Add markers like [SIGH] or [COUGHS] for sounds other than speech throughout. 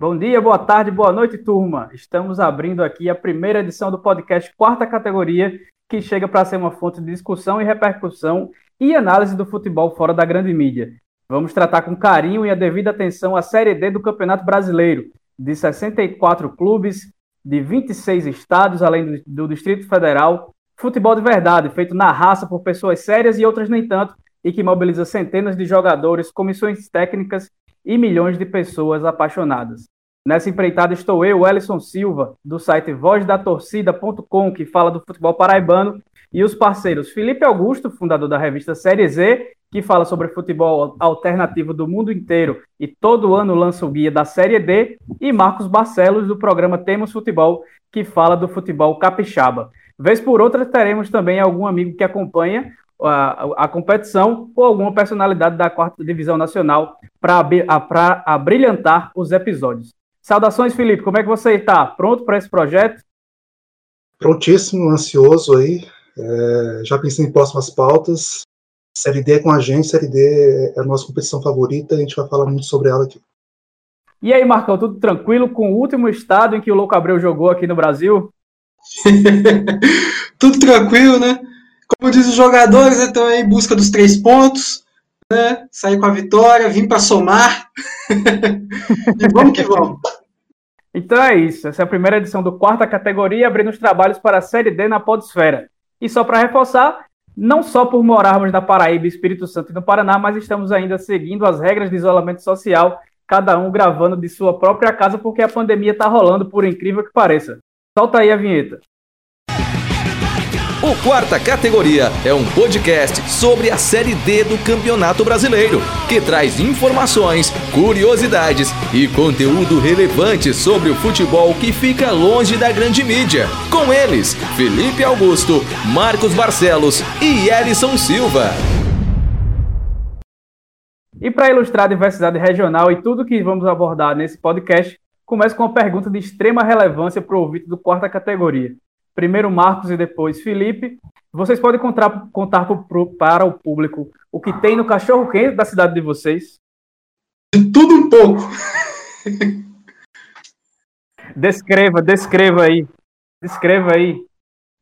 Bom dia, boa tarde, boa noite, turma. Estamos abrindo aqui a primeira edição do podcast Quarta Categoria, que chega para ser uma fonte de discussão e repercussão e análise do futebol fora da grande mídia. Vamos tratar com carinho e a devida atenção a Série D do Campeonato Brasileiro, de 64 clubes, de 26 estados, além do Distrito Federal. Futebol de verdade, feito na raça por pessoas sérias e outras nem tanto, e que mobiliza centenas de jogadores, comissões técnicas e milhões de pessoas apaixonadas. Nessa empreitada estou eu, Ellison Silva, do site vozdatorcida.com, que fala do futebol paraibano, e os parceiros Felipe Augusto, fundador da revista Série Z, que fala sobre futebol alternativo do mundo inteiro e todo ano lança o guia da Série D, e Marcos Barcelos, do programa Temos Futebol, que fala do futebol capixaba. Vez por outra, teremos também algum amigo que acompanha a, a competição ou alguma personalidade da quarta divisão nacional para abrilhantar os episódios. Saudações, Felipe. Como é que você está? Pronto para esse projeto? Prontíssimo, ansioso aí. É, já pensei em próximas pautas. Série D é com a gente, Série D é a nossa competição favorita, a gente vai falar muito sobre ela aqui. E aí, Marcão, tudo tranquilo com o último estado em que o Louco Abreu jogou aqui no Brasil? [LAUGHS] tudo tranquilo, né? Como diz os jogadores, estão aí em busca dos três pontos, né? Sair com a vitória, vir para somar. [LAUGHS] e vamos que vamos. Então é isso. Essa é a primeira edição do quarta categoria, abrindo os trabalhos para a Série D na Podesfera. E só para reforçar, não só por morarmos na Paraíba, Espírito Santo e no Paraná, mas estamos ainda seguindo as regras de isolamento social, cada um gravando de sua própria casa, porque a pandemia está rolando, por incrível que pareça. Solta aí a vinheta. O Quarta Categoria é um podcast sobre a Série D do Campeonato Brasileiro, que traz informações, curiosidades e conteúdo relevante sobre o futebol que fica longe da grande mídia. Com eles, Felipe Augusto, Marcos Barcelos e Elison Silva. E para ilustrar a diversidade regional e tudo que vamos abordar nesse podcast, começo com uma pergunta de extrema relevância para o ouvinte do Quarta Categoria primeiro Marcos e depois Felipe. Vocês podem contar, contar pro, para o público o que tem no cachorro quente da cidade de vocês? De tudo um pouco. descreva, descreva aí. Descreva aí.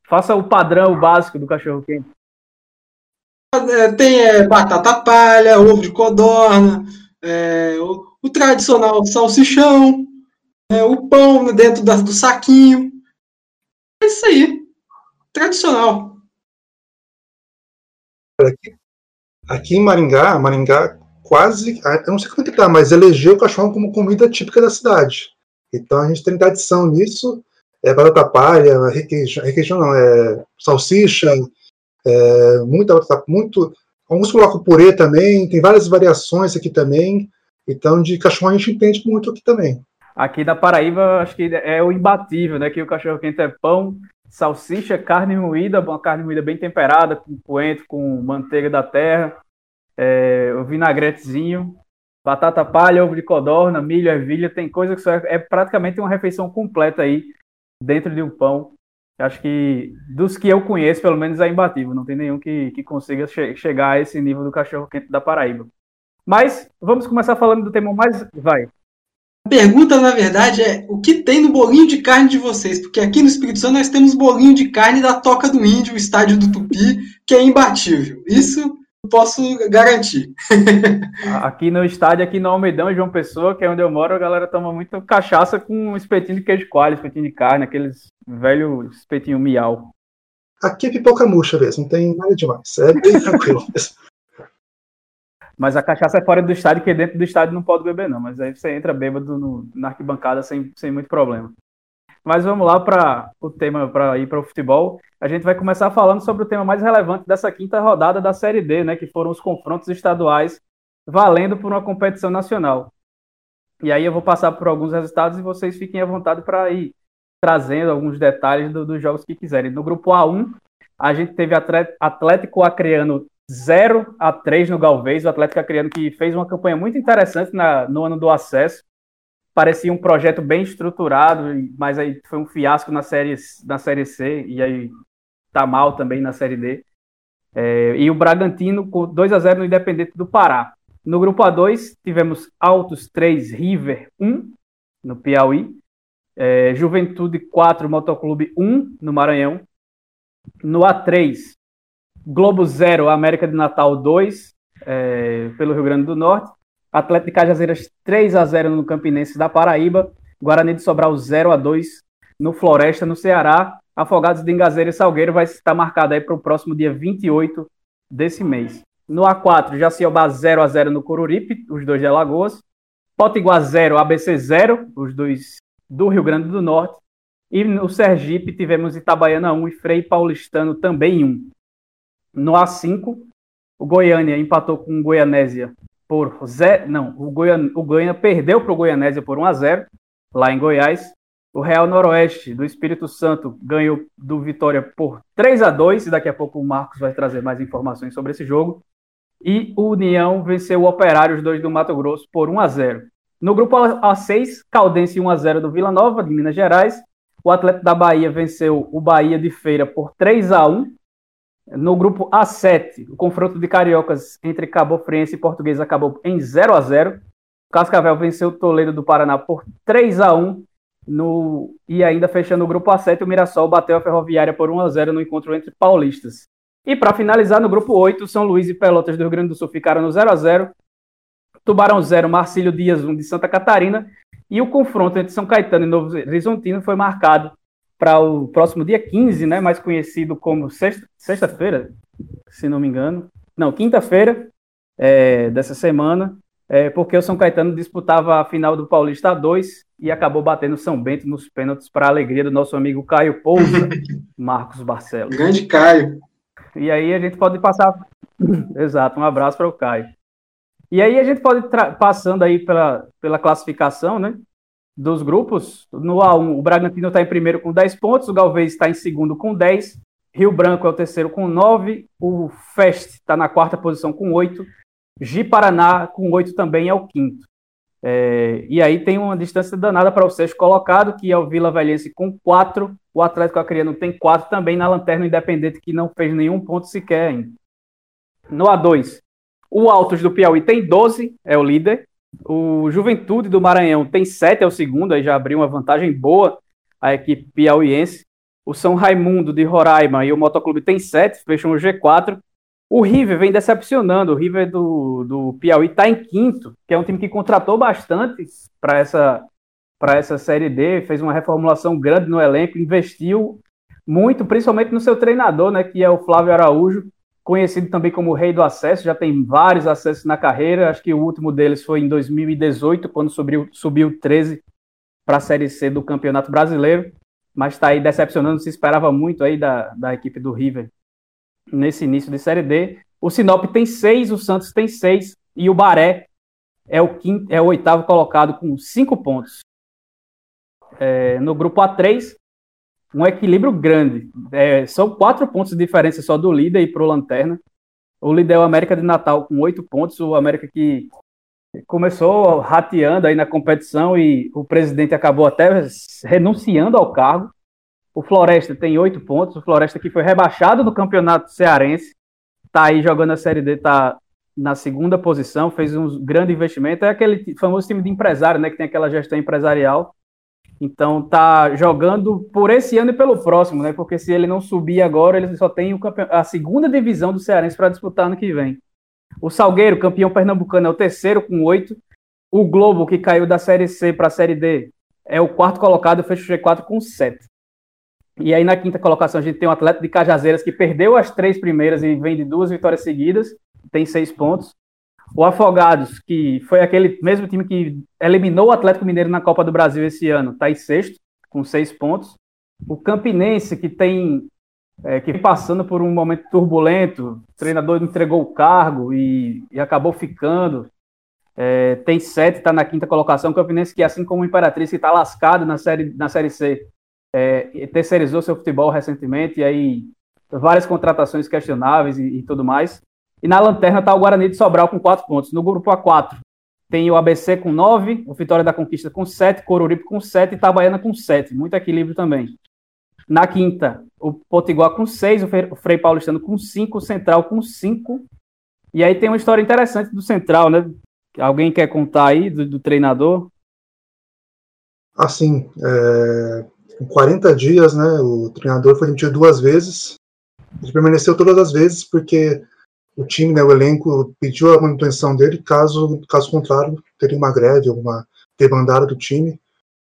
Faça o padrão básico do cachorro quente. É, tem é, batata palha, ovo de codorna, é, o, o, tradicional salsichão, é, o pão dentro da, do saquinho. É isso aí. Tradicional. Aqui, aqui em Maringá, Maringá quase, ah, eu não sei como é que tá, mas elegeu o cachorro como comida típica da cidade. Então a gente tem tradição nisso. É batata palha, requeijão, requeijão não, é salsicha, é, muita, muito. Alguns colocam purê também, tem várias variações aqui também. Então, de cachorro a gente entende muito aqui também. Aqui da Paraíba, acho que é o imbatível, né? Que o cachorro quente é pão, salsicha, carne moída, uma carne moída bem temperada, com coentro, com manteiga da terra, é, o vinagretezinho, batata palha, ovo de codorna, milho, ervilha, tem coisa que só é, é praticamente uma refeição completa aí dentro de um pão. Acho que dos que eu conheço, pelo menos é imbatível. Não tem nenhum que, que consiga che chegar a esse nível do cachorro quente da Paraíba. Mas vamos começar falando do tema mais. Vai. A pergunta, na verdade, é o que tem no bolinho de carne de vocês? Porque aqui no Espírito Santo nós temos bolinho de carne da Toca do Índio, o estádio do Tupi, que é imbatível. Isso eu posso garantir. [LAUGHS] aqui no estádio, aqui no Almedão, João Pessoa, que é onde eu moro, a galera toma muita cachaça com um espetinho de queijo coalho, espetinho de carne, aqueles velho espetinho miau. Aqui é pipoca murcha mesmo, não tem nada demais. É bem tranquilo mesmo. Mas a cachaça é fora do estádio, porque dentro do estádio não pode beber, não. Mas aí você entra bêbado no, na arquibancada sem, sem muito problema. Mas vamos lá para o tema, para ir para o futebol. A gente vai começar falando sobre o tema mais relevante dessa quinta rodada da Série D, né? Que foram os confrontos estaduais valendo por uma competição nacional. E aí eu vou passar por alguns resultados e vocês fiquem à vontade para ir trazendo alguns detalhes do, dos jogos que quiserem. No grupo A1, a gente teve Atlético Acreano 0 a 3 no Galvez, o Atlético Acreano que fez uma campanha muito interessante na, no ano do acesso. Parecia um projeto bem estruturado, mas aí foi um fiasco na série, na série C e aí tá mal também na série D. É, e o Bragantino com 2 a 0 no Independente do Pará. No grupo A2 tivemos Altos 3, River 1. no Piauí. É, Juventude 4, Motoclube 1, no Maranhão. No A3, Globo 0, América de Natal 2, é, pelo Rio Grande do Norte. Atlético de Cajazeiras 3 a 0 no Campinense da Paraíba. Guarani de Sobral 0 a 2 no Floresta, no Ceará. Afogados de Engazeira e Salgueiro vai estar marcado aí para o próximo dia 28 desse mês. No A4, Jaciobá 0 a 0 no Coruripe, os dois de Alagoas. Potiguar 0, ABC 0, os dois do Rio Grande do Norte. E no Sergipe tivemos Itabaiana 1 e Frei Paulistano também 1. No A5, o Goiânia empatou com o Goianésia por 0. Não, o Goiânia, o Goiânia perdeu para o Goianésia por 1 a 0 lá em Goiás. O Real Noroeste do Espírito Santo ganhou do Vitória por 3 a 2 e daqui a pouco o Marcos vai trazer mais informações sobre esse jogo. E o União venceu o Operário, os dois do Mato Grosso, por 1 a 0. No grupo A6, Caldense 1 a 0 do Vila Nova, de Minas Gerais. O Atlético da Bahia venceu o Bahia de Feira por 3 a 1. No grupo A7, o confronto de cariocas entre Cabo Friense e Português acabou em 0 a 0. O Cascavel venceu o Toledo do Paraná por 3 a 1. No... E ainda fechando o grupo A7, o Mirassol bateu a Ferroviária por 1 a 0 no encontro entre paulistas. E para finalizar, no grupo 8, São Luís e Pelotas do Rio Grande do Sul ficaram no 0 a 0 Tubarão 0, Marcílio Dias 1 de Santa Catarina. E o confronto entre São Caetano e Novo Horizontino foi marcado para o próximo dia 15, né, mais conhecido como sexta-feira, se não me engano. Não, quinta-feira é, dessa semana, é, porque o São Caetano disputava a final do Paulista 2 e acabou batendo São Bento nos pênaltis para a alegria do nosso amigo Caio Pousa, [LAUGHS] Marcos Barcelos. Grande Caio. E aí a gente pode passar. [COUGHS] Exato, um abraço para o Caio. E aí a gente pode passando aí pela, pela classificação, né? Dos grupos. No A1, o Bragantino está em primeiro com 10 pontos, o Galvez está em segundo com 10, Rio Branco é o terceiro com 9, o Fest está na quarta posição com 8, Gi Paraná com 8 também é o quinto. É, e aí tem uma distância danada para o sexto colocado, que é o Vila Velhense com 4, o Atlético Acreano tem 4 também na Lanterna Independente, que não fez nenhum ponto sequer ainda. No A2, o Altos do Piauí tem 12, é o líder. O Juventude do Maranhão tem 7, é o segundo, aí já abriu uma vantagem boa a equipe piauiense. O São Raimundo de Roraima e o Motoclube tem 7, fecham o G4. O River vem decepcionando. O River do, do Piauí está em quinto, que é um time que contratou bastante para essa, essa Série D, fez uma reformulação grande no elenco, investiu muito, principalmente no seu treinador, né, que é o Flávio Araújo, conhecido também como o Rei do Acesso, já tem vários acessos na carreira. Acho que o último deles foi em 2018, quando subiu, subiu 13 para a Série C do Campeonato Brasileiro, mas está aí decepcionando, se esperava muito aí da, da equipe do River nesse início de Série D. O Sinop tem seis, o Santos tem seis, e o Baré é o, quinto, é o oitavo colocado com cinco pontos. É, no grupo A3, um equilíbrio grande. É, são quatro pontos de diferença só do líder e pro Lanterna. O líder é o América de Natal com oito pontos, o América que começou rateando aí na competição e o presidente acabou até renunciando ao cargo. O Floresta tem oito pontos, o Floresta que foi rebaixado no campeonato cearense, tá aí jogando a Série D, tá na segunda posição, fez um grande investimento, é aquele famoso time de empresário, né, que tem aquela gestão empresarial, então tá jogando por esse ano e pelo próximo, né? Porque se ele não subir agora, ele só tem a segunda divisão do Cearense para disputar ano que vem. O Salgueiro, campeão pernambucano, é o terceiro com oito. O Globo, que caiu da Série C para a Série D, é o quarto colocado, fecha o G4 com sete. E aí na quinta colocação a gente tem o um atleta de Cajazeiras que perdeu as três primeiras e vem de duas vitórias seguidas, tem seis pontos. O Afogados, que foi aquele mesmo time que eliminou o Atlético Mineiro na Copa do Brasil esse ano, está em sexto, com seis pontos. O Campinense, que tem é, que passando por um momento turbulento, o treinador entregou o cargo e, e acabou ficando. É, tem sete, está na quinta colocação. O Campinense, que assim como o Imperatriz, que está lascado na série, na série C, é, terceirizou seu futebol recentemente, e aí várias contratações questionáveis e, e tudo mais. E na lanterna está o Guarani de Sobral com 4 pontos. No grupo A4 tem o ABC com 9, o Vitória da Conquista com 7, Coruripe com 7 e Itabaiana com 7. Muito equilíbrio também. Na quinta, o Potiguar com 6, o Frei Paulistano com 5, o Central com 5. E aí tem uma história interessante do Central, né? Alguém quer contar aí do, do treinador? Assim, é, em 40 dias, né, o treinador foi demitido duas vezes. Ele permaneceu todas as vezes porque o time, né, o elenco pediu a manutenção dele, caso, caso contrário, teria uma greve, uma debandada do time.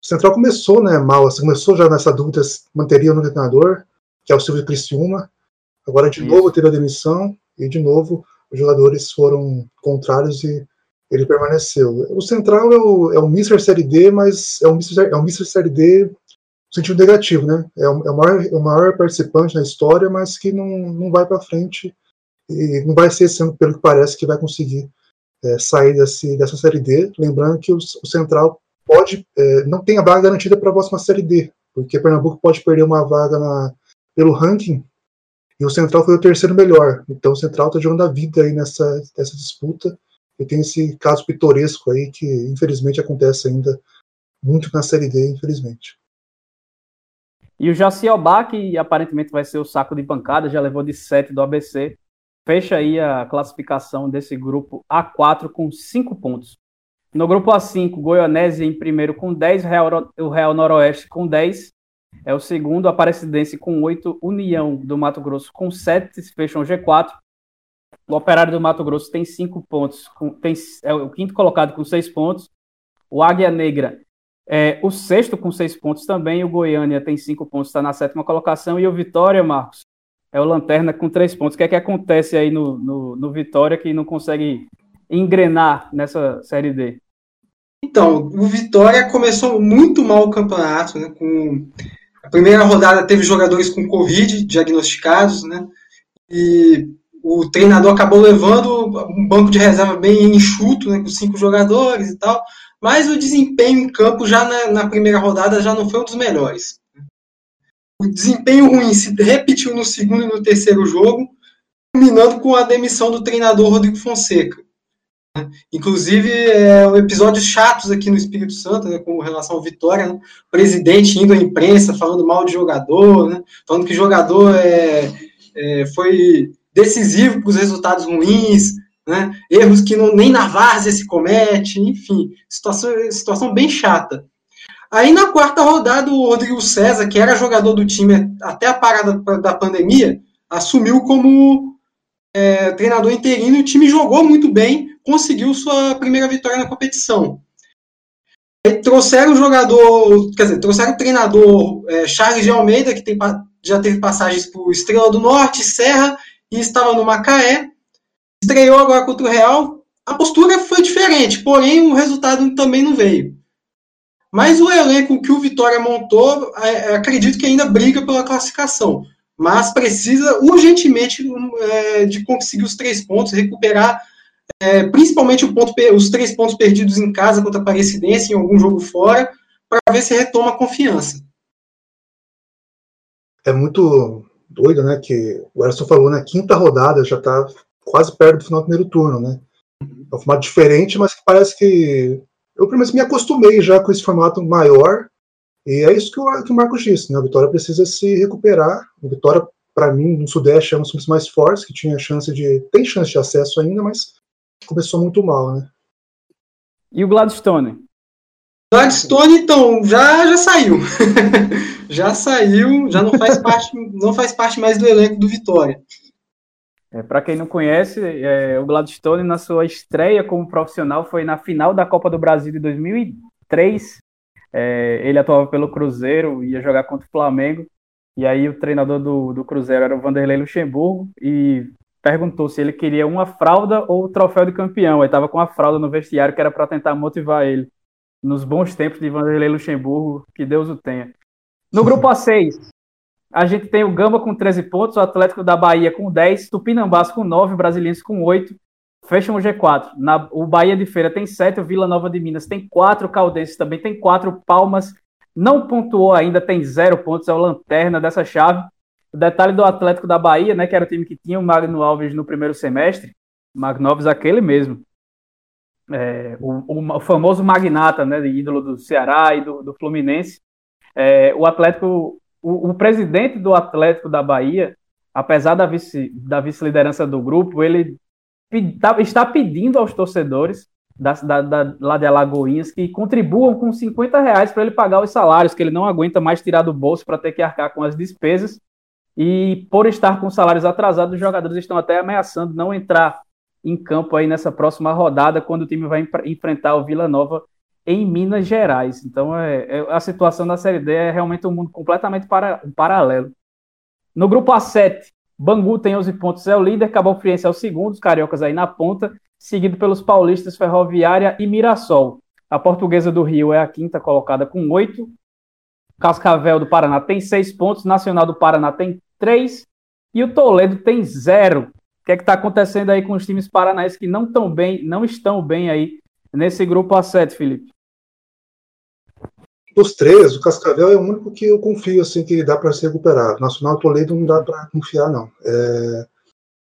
O Central começou né, mal, assim, começou já nessa dúvida se manteria no treinador, que é o Silvio Criciúma. Agora, de Isso. novo, teve a demissão e, de novo, os jogadores foram contrários e ele permaneceu. O Central é o, é o Mr. Série D, mas é um Mr. É um Mr. Série D no sentido negativo, né? É o, é o, maior, é o maior participante na história, mas que não, não vai para frente e não vai ser pelo que parece, que vai conseguir é, sair desse, dessa Série D. Lembrando que o, o Central pode é, não tem a vaga garantida para a próxima Série D, porque Pernambuco pode perder uma vaga na, pelo ranking e o Central foi o terceiro melhor. Então o Central está jogando a vida aí nessa, nessa disputa. E tem esse caso pitoresco aí que infelizmente acontece ainda muito na Série D, infelizmente. E o Jaciobá, que aparentemente vai ser o saco de pancada, já levou de 7 do ABC, fecha aí a classificação desse grupo A4 com 5 pontos. No grupo A5, Goianésia em primeiro com 10, Real, o Real Noroeste com 10, é o segundo, Aparecidense com 8, União do Mato Grosso com 7, fecham G4. O Operário do Mato Grosso tem 5 pontos, com, tem, é o quinto colocado com 6 pontos. O Águia Negra é o sexto com 6 pontos também. O Goiânia tem 5 pontos, está na sétima colocação. E o Vitória, Marcos, é o Lanterna com 3 pontos. O que é que acontece aí no, no, no Vitória que não consegue engrenar nessa Série D? Então, o Vitória começou muito mal o campeonato, né? Com a primeira rodada teve jogadores com Covid diagnosticados, né? E o treinador acabou levando um banco de reserva bem enxuto, né? Com cinco jogadores e tal. Mas o desempenho em campo já na, na primeira rodada já não foi um dos melhores. O desempenho ruim se repetiu no segundo e no terceiro jogo, culminando com a demissão do treinador Rodrigo Fonseca. Inclusive, é, episódios chatos aqui no Espírito Santo, né, com relação ao Vitória, né, presidente indo à imprensa falando mal de jogador, né, falando que jogador é, é, foi decisivo para os resultados ruins, né, erros que não, nem na várzea se comete, enfim, situação, situação bem chata. Aí na quarta rodada, o Rodrigo César, que era jogador do time até a parada da pandemia, assumiu como é, treinador interino e o time jogou muito bem, conseguiu sua primeira vitória na competição. Aí trouxeram o jogador, quer dizer, trouxeram o treinador é, Charles de Almeida, que tem, já teve passagens por Estrela do Norte, Serra, e estava no Macaé. Estreou agora contra o Real. A postura foi diferente, porém o resultado também não veio. Mas o elenco que o Vitória montou, é, é acredito que ainda briga pela classificação. Mas precisa urgentemente é, de conseguir os três pontos, recuperar é, principalmente ponto, os três pontos perdidos em casa contra a Aparecidense, em algum jogo fora, para ver se retoma a confiança. É muito doido, né? Que o Erson falou, na né, quinta rodada já está quase perto do final do primeiro turno, né? É um formato diferente, mas que parece que. Eu, pelo menos, me acostumei já com esse formato maior. E é isso que o, que o Marcos disse, né? A Vitória precisa se recuperar. A Vitória, para mim, no Sudeste é um dos times mais fortes, que tinha chance de. tem chance de acesso ainda, mas começou muito mal, né? E o Gladstone? Gladstone, então, já, já saiu. [LAUGHS] já saiu, já não faz [LAUGHS] parte, não faz parte mais do elenco do Vitória. É, Para quem não conhece, é, o Gladstone, na sua estreia como profissional, foi na final da Copa do Brasil de 2003. É, ele atuava pelo Cruzeiro, ia jogar contra o Flamengo. E aí o treinador do, do Cruzeiro era o Vanderlei Luxemburgo. E perguntou se ele queria uma fralda ou o troféu de campeão. Aí estava com a fralda no vestiário, que era para tentar motivar ele. Nos bons tempos de Vanderlei Luxemburgo, que Deus o tenha. No grupo A6, a gente tem o Gamba com 13 pontos, o Atlético da Bahia com 10, Tupinambás com 9, Brasiliense com 8. Fecham o G4. Na, o Bahia de Feira tem 7, o Vila Nova de Minas tem 4, o Caldense também tem 4, Palmas não pontuou ainda, tem 0 pontos, é o lanterna dessa chave. O detalhe do Atlético da Bahia, né, que era o time que tinha o Magno Alves no primeiro semestre, Magno Alves aquele mesmo, é, o, o, famoso magnata, né, ídolo do Ceará e do, do Fluminense. É, o Atlético, o, o, presidente do Atlético da Bahia, apesar da vice da vice-liderança do grupo, ele tá, está pedindo aos torcedores da, da, da, lá de Alagoinhas que contribuam com 50 reais para ele pagar os salários, que ele não aguenta mais tirar do bolso para ter que arcar com as despesas. E por estar com salários atrasados, os jogadores estão até ameaçando não entrar em campo aí nessa próxima rodada, quando o time vai enfrentar o Vila Nova em Minas Gerais. Então, é, é, a situação da Série D é realmente um mundo completamente para, um paralelo. No grupo A7, Bangu tem 11 pontos, é o líder, Cabo Friense é o segundo, os cariocas aí na ponta, seguido pelos paulistas Ferroviária e Mirassol. A Portuguesa do Rio é a quinta colocada com 8. Cascavel do Paraná tem 6 pontos, Nacional do Paraná tem 3 e o Toledo tem 0 que é que está acontecendo aí com os times paranaenses que não estão bem, não estão bem aí nesse grupo A7, Felipe? Dos três, o Cascavel é o único que eu confio assim que dá para se recuperar. Nacional Toledo não dá para confiar não. É...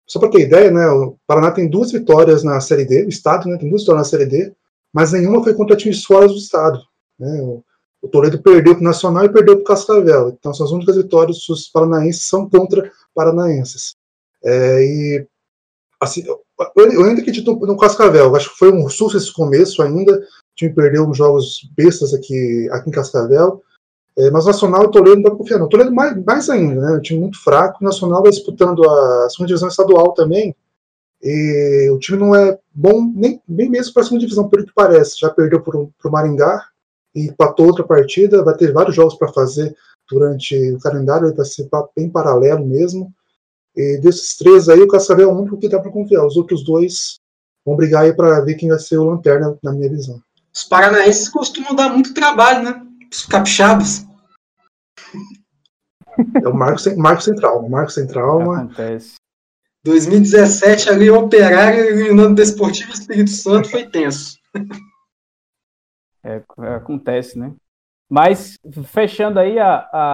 Só para ter ideia, né, o Paraná tem duas vitórias na Série D, o estado, né, tem duas vitórias na Série D, mas nenhuma foi contra times fora do estado. Né? O, o Toledo perdeu para o Nacional e perdeu para o Cascavel. Então, as únicas vitórias dos paranaenses são contra paranaenses. É, e assim, eu, ainda acredito no, Cascavel, acho que foi um susto esse começo ainda, o time perdeu uns jogos bestas aqui, aqui em Cascavel, é, mas o Nacional e o Toledo não dá confiar. O Toledo mais, mais ainda, né, um time muito fraco, o Nacional vai disputando a segunda divisão estadual também, e o time não é bom nem, nem mesmo para a segunda divisão, pelo que parece, já perdeu para o Maringá, e empatou outra partida, vai ter vários jogos para fazer durante o calendário, vai ser bem paralelo mesmo, e desses três aí, o Cascavel é o único que dá para confiar. Os outros dois vão brigar aí para ver quem vai ser o lanterna, na minha visão. Os paranaenses costumam dar muito trabalho, né? Os capixabas. É o Marco, Marco Central. Marco Central. Uma... Acontece. 2017, ali o Operário eliminando o Desportivo Espírito Santo foi tenso. É, acontece, né? Mas, fechando aí a, a,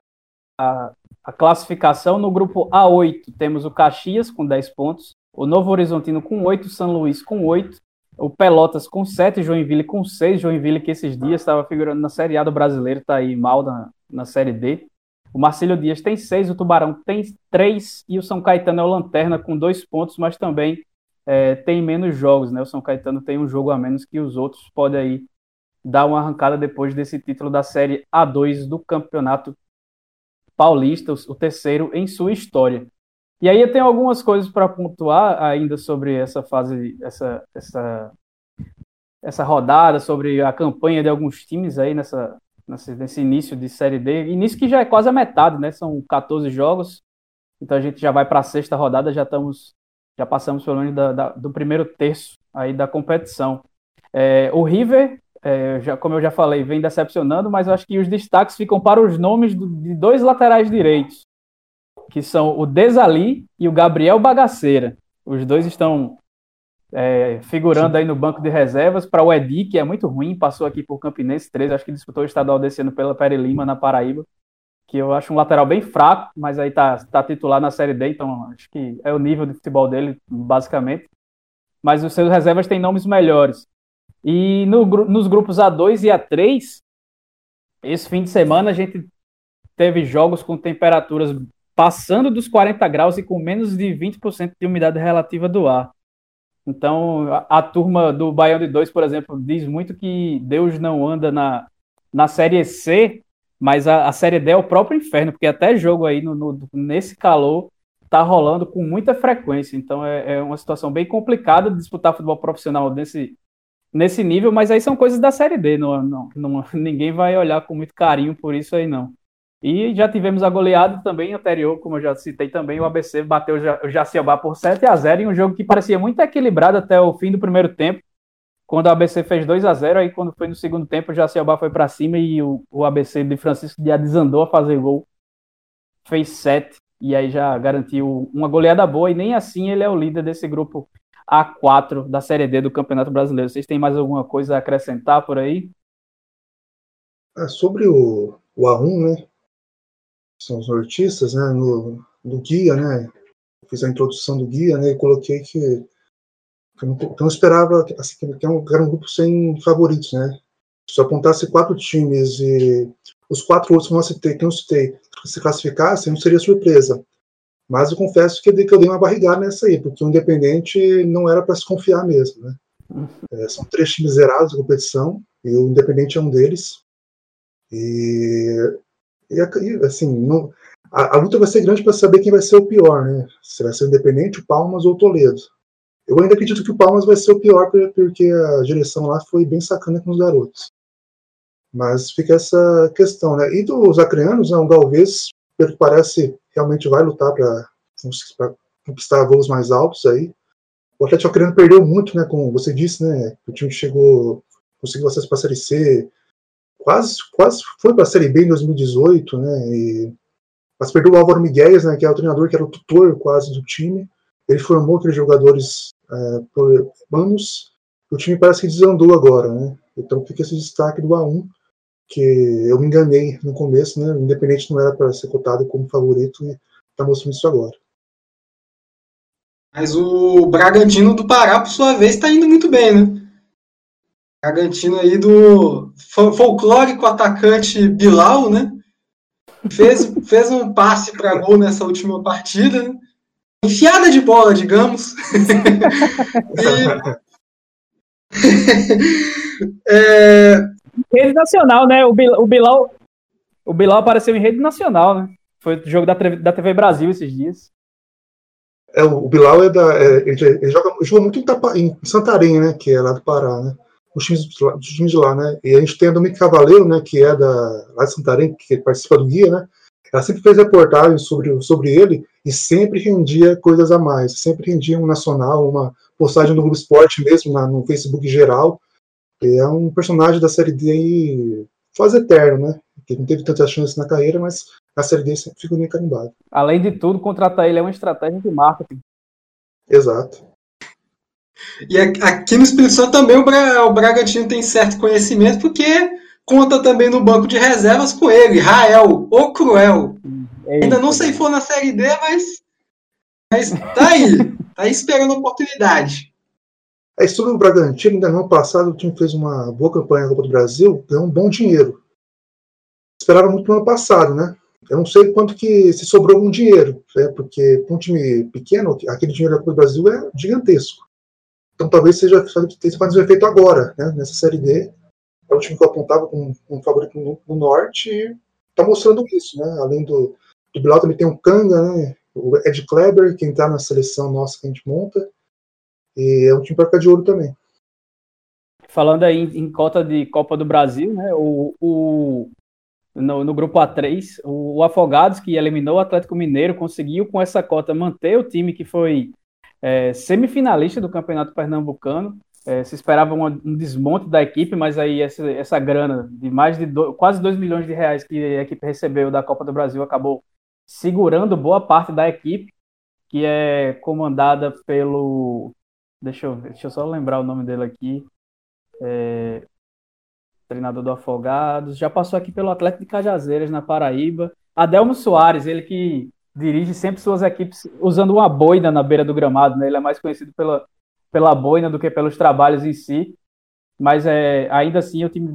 a, a classificação no grupo A8 temos o Caxias com 10 pontos, o Novo Horizontino com 8, São Luís com 8, o Pelotas com 7, Joinville com 6, Joinville que esses dias estava figurando na Série A do Brasileiro, está aí mal na, na Série D. O Marcílio Dias tem 6, o Tubarão tem 3 e o São Caetano é o Lanterna com 2 pontos, mas também é, tem menos jogos, né? O São Caetano tem um jogo a menos que os outros, pode aí dar uma arrancada depois desse título da Série A2 do Campeonato paulista, o terceiro em sua história. E aí eu tenho algumas coisas para pontuar ainda sobre essa fase, essa, essa, essa rodada, sobre a campanha de alguns times aí nessa, nesse, nesse início de Série D. Início que já é quase a metade, né? São 14 jogos. Então a gente já vai para a sexta rodada, já estamos, já passamos pelo menos da, da, do primeiro terço aí da competição. É, o River é, já, como eu já falei, vem decepcionando, mas eu acho que os destaques ficam para os nomes do, de dois laterais direitos, que são o Desali e o Gabriel Bagaceira. Os dois estão é, figurando aí no banco de reservas para o Edi, que é muito ruim, passou aqui por Campinense 13, acho que disputou o estadual desse ano pela Pere Lima, na Paraíba, que eu acho um lateral bem fraco, mas aí tá, tá titular na Série D, então acho que é o nível de futebol dele, basicamente. Mas os seus reservas têm nomes melhores. E no, nos grupos A2 e A3, esse fim de semana a gente teve jogos com temperaturas passando dos 40 graus e com menos de 20% de umidade relativa do ar. Então, a, a, turma do Baião de 2, por exemplo, diz muito que Deus não anda na, na Série C, mas a, a Série D é o próprio inferno, porque até jogo aí no, no, nesse calor tá rolando com muita frequência. Então, é, é uma situação bem complicada de disputar futebol profissional nesse, nesse nível, mas aí são coisas da Série D, não, não, não, [LAUGHS] ninguém vai olhar com muito carinho por isso aí, não. E já tivemos a goleada também anterior, como eu já citei também, o ABC bateu o Jaciabá por 7 a 0 em um jogo que parecia muito equilibrado até o fim do primeiro tempo, quando o ABC fez 2 a 0 aí quando foi no segundo tempo o Jaciabá foi para cima e o, o ABC de Francisco de desandou a fazer gol, fez 7 e aí já garantiu uma goleada boa e nem assim ele é o líder desse grupo a4 da Série D do Campeonato Brasileiro. Vocês têm mais alguma coisa a acrescentar por aí? É, sobre o, o A1, né? São os nortistas, né? No, no guia, né? Fiz a introdução do guia, né? E coloquei que, que eu, não, não esperava assim, que era um, era um grupo sem favoritos, né? Se eu apontasse quatro times e os quatro outros que eu citei, que eu citei, se classificassem, não seria surpresa. Mas eu confesso que eu dei uma barrigada nessa aí, porque o Independente não era para se confiar mesmo, né? É, são três times zerados da competição, e o Independente é um deles. E, e assim, não, a, a, luta vai ser grande para saber quem vai ser o pior, né? Se vai ser o Independente, o Palmas ou o Toledo. Eu ainda acredito que o Palmas vai ser o pior, porque a direção lá foi bem sacana com os garotos. Mas fica essa questão, né? E dos acreanos, né, o Galvez, pelo que parece, realmente vai lutar para conquistar voos mais altos aí. O Atlético Acreano perdeu muito, né? Como você disse, né? O time chegou, conseguiu acesso para a Série C, quase, quase foi para a Série B em 2018, né? E, mas perdeu o Álvaro Miguel, né? Que é o treinador que era o tutor quase do time. Ele formou aqueles jogadores é, por anos. O time parece que desandou agora, né? Então fica esse destaque do A1 que eu me enganei no começo, né? O Independente não era para ser cotado como favorito e está mostrando isso agora. Mas o Bragantino do Pará, por sua vez, está indo muito bem, né? Bragantino aí do folclórico atacante Bilal, né? Fez, fez um passe para gol nessa última partida, né? enfiada de bola, digamos. [LAUGHS] e, [LAUGHS] é, Rede nacional, né? O Bilal, o Bilal, o Bilal apareceu em rede nacional, né? Foi o jogo da, da TV Brasil esses dias. É, o Bilal é da. É, ele, ele, joga, jogou muito em, Tapa, em Santarém, né? Que é lá do Pará, né? Os times, os times de lá, né? E a gente tem a Domingo Cavaleiro, né? Que é da, lá de Santarém, que participa do guia, né? Ela sempre fez reportagens sobre, sobre ele e sempre rendia coisas a mais. Sempre rendia um nacional, uma postagem no Globo Esporte mesmo, na, no Facebook geral. É um personagem da série D quase eterno, né? Que não teve tantas chances na carreira, mas na série D sempre ficou bem carimbado. Além de tudo, contratar ele é uma estratégia de marketing. Exato. E aqui no Espírito Santo também o, Bra o Bragantino tem certo conhecimento, porque conta também no banco de reservas com ele, Rael, o Cruel. Eita. Ainda não sei se for na Série D, mas, mas tá aí. tá aí esperando a oportunidade. É, sobre o Bragantino, ainda no ano passado o time fez uma boa campanha na Copa do Brasil, ganhou um bom dinheiro. Esperava muito no ano passado, né? Eu não sei quanto que se sobrou algum dinheiro, né? porque para um time pequeno, aquele dinheiro da Copa do Brasil é gigantesco. Então talvez seja tenha fazer efeito agora, né? nessa Série D. É o time que eu apontava como um favorito no, no Norte e está mostrando isso, né? Além do, do Bilal também tem o Kanga, né? o Ed Kleber, que está na seleção nossa que a gente monta. E é um time para ficar de ouro também. Falando aí em, cota de Copa do Brasil, né? O, o no, no, grupo A3, o, o, Afogados, que eliminou o Atlético Mineiro, conseguiu com essa cota manter o time que foi é, semifinalista do Campeonato Pernambucano. É, se esperava um, um, desmonte da equipe, mas aí essa, essa grana de mais de do, quase 2 milhões de reais que a equipe recebeu da Copa do Brasil acabou segurando boa parte da equipe, que é comandada pelo Deixa eu deixa eu só lembrar o nome dele aqui. É, treinador do Afogados. Já passou aqui pelo Atlético de Cajazeiras, na Paraíba. Adelmo Soares, ele que dirige sempre suas equipes usando uma boina na beira do gramado. Né? Ele é mais conhecido pela, pela boina do que pelos trabalhos em si. Mas é, ainda assim o time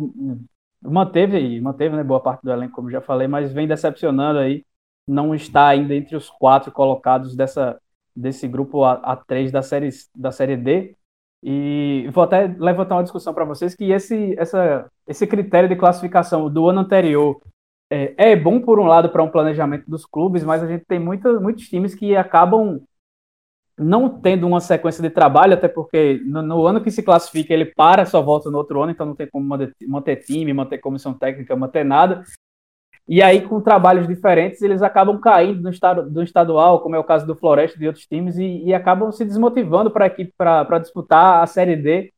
manteve, manteve né, boa parte do elenco, como já falei, mas vem decepcionando aí. Não está ainda entre os quatro colocados dessa, desse grupo A3 da série, da série D. E vou até levantar uma discussão para vocês que esse, essa, esse critério de classificação do ano anterior é, é bom, por um lado, para um planejamento dos clubes, mas a gente tem muita, muitos times que acabam não tendo uma sequência de trabalho, até porque no, no, ano que se classifica ele para, só volta no outro ano, então não tem como manter, manter time, manter comissão técnica, manter nada. E aí, com trabalhos diferentes, eles acabam caindo no estado, do estadual, como é o caso do Floresta e de outros times, e, e acabam se desmotivando para a equipe para disputar a Série D.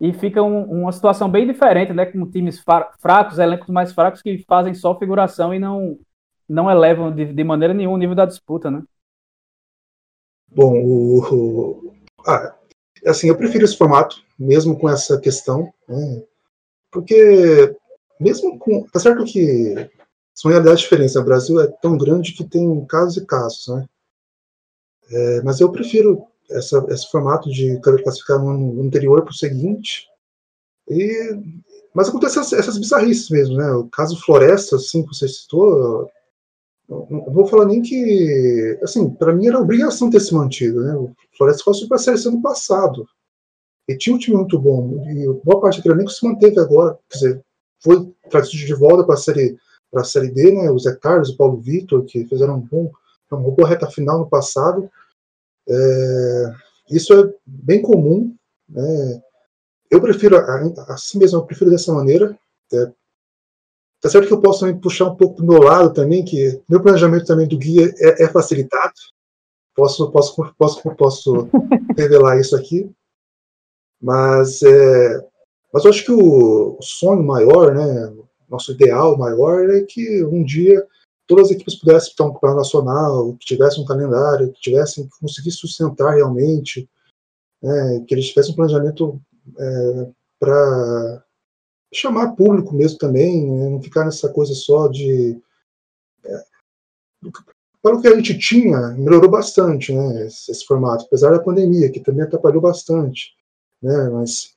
E fica um, uma situação bem diferente, né? Com times fracos, elencos mais fracos que fazem só figuração e não, não elevam de, de maneira nenhuma o nível da disputa, né? Bom, o, ah, assim, eu prefiro esse formato, mesmo com essa questão, né? porque mesmo com. Tá certo que são realidades diferentes. Né? O Brasil é tão grande que tem casos e casos, né? É, mas eu prefiro essa, esse formato de classificar no anterior para o seguinte. E, mas acontece essas, essas bizarrices mesmo, né? O caso Floresta, assim, que você citou, não, vou falar nem que, assim, para mim era obrigação ter se mantido, né? O Floresta passou para série ano passado. e tinha um time muito bom. E boa parte daquele elenco se manteve agora. Quer dizer, foi trazido de volta para a série, a série D, né? O Zé Carlos, o Paulo Vitor, que fizeram um bom, uma boa reta final no passado. É, isso é bem comum. Né? Eu prefiro, assim mesmo, eu prefiro dessa maneira. É, tá certo que eu posso também puxar um pouco do meu lado também, que meu planejamento também do guia é, é facilitado. Posso, posso, posso, posso [LAUGHS] revelar isso aqui. Mas, é, mas eu acho que o, sonho maior, né, nosso ideal maior é que um dia todas as equipes pudessem para um plano nacional, que tivessem um calendário, que tivessem que conseguissem sustentar realmente, né, que eles tivessem um planejamento é, para chamar público mesmo também, né, não ficar nessa coisa só de é, para o que a gente tinha, melhorou bastante né, esse, esse, formato, apesar da pandemia, que também atrapalhou bastante né? Mas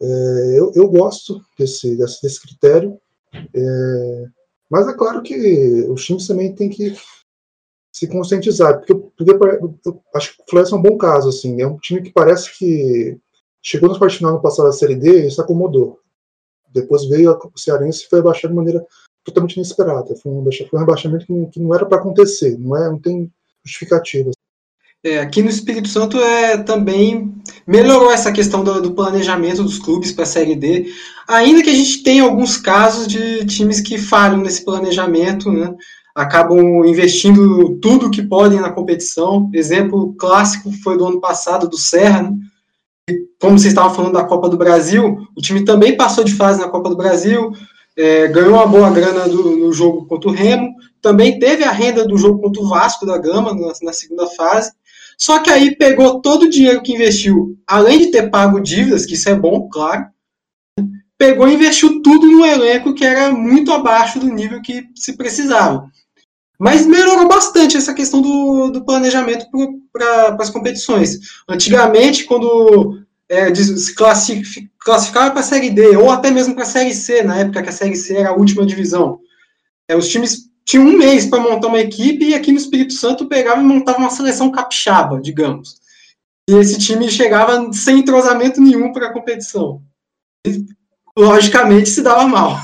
é, eu, eu gosto desse, desse, desse critério, é, mas é claro que os times também têm que se conscientizar, porque, eu acho que o Fluminense é um bom caso, assim, é um time que parece que chegou no partido no passado da Série D e se acomodou. Depois veio o Cearense e foi abaixado de maneira totalmente inesperada. Foi um, foi um rebaixamento que, que não era para acontecer, não, é, não tem justificativa. É, aqui no Espírito Santo é também melhorou essa questão do, do planejamento dos clubes para a Série D, ainda que a gente tenha alguns casos de times que falham nesse planejamento, né? acabam investindo tudo que podem na competição. Exemplo clássico foi do ano passado do Serra, né? como vocês estavam falando da Copa do Brasil, o time também passou de fase na Copa do Brasil, é, ganhou uma boa grana do, no jogo contra o Remo, também teve a renda do jogo contra o Vasco da Gama na, na segunda fase, só que aí pegou todo o dinheiro que investiu, além de ter pago dívidas, que isso é bom, claro, pegou e investiu tudo no elenco que era muito abaixo do nível que se precisava. Mas melhorou bastante essa questão do, do planejamento para as competições. Antigamente, quando é, se classificava para a Série D, ou até mesmo para a Série C, na época que a Série C era a última divisão, é, os times tinha um mês para montar uma equipe e aqui no Espírito Santo pegava e montava uma seleção capixaba, digamos. E esse time chegava sem entrosamento nenhum para a competição. E, logicamente se dava mal.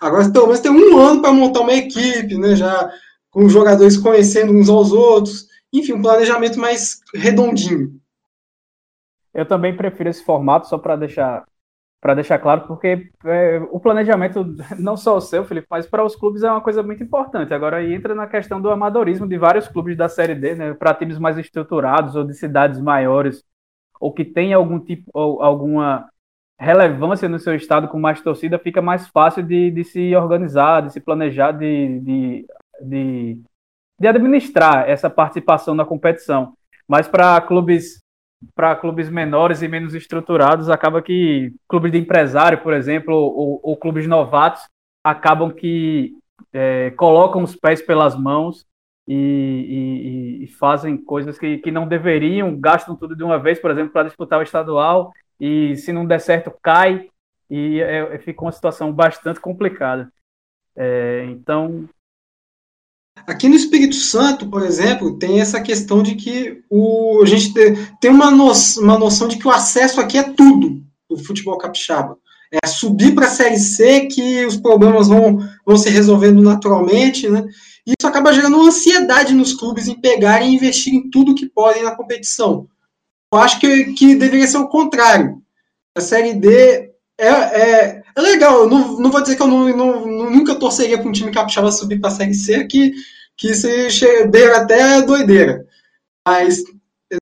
Agora pelo menos tem um ano para montar uma equipe, né? Já com os jogadores conhecendo uns aos outros. Enfim, um planejamento mais redondinho. Eu também prefiro esse formato, só para deixar para deixar claro, porque é, o planejamento, não só o seu, Felipe, mas para os clubes é uma coisa muito importante. Agora aí entra na questão do amadorismo de vários clubes da Série D, né, para times mais estruturados ou de cidades maiores, ou que tem algum tipo, alguma relevância no seu estado com mais torcida, fica mais fácil de, de se organizar, de se planejar, de, de, de, de administrar essa participação na competição. Mas para clubes para clubes menores e menos estruturados, acaba que clubes de empresário, por exemplo, ou, ou clubes novatos, acabam que é, colocam os pés pelas mãos e, e, e, fazem coisas que, que não deveriam, gastam tudo de uma vez, por exemplo, para disputar o estadual, e se não der certo, cai, e é, fica uma situação bastante complicada. É, então, Aqui no Espírito Santo, por exemplo, tem essa questão de que o, a gente tem uma, no, uma noção de que o acesso aqui é tudo do futebol capixaba. É subir para a Série C que os problemas vão, vão se resolvendo naturalmente, né? Isso acaba gerando uma ansiedade nos clubes em pegarem e investir em tudo que podem na competição. Eu acho que, que deveria ser o contrário. A Série D é, é, é legal, não, não vou dizer que eu não, não, nunca torceria para um time capixaba subir para a Série C, que, que isso beira até doideira. Mas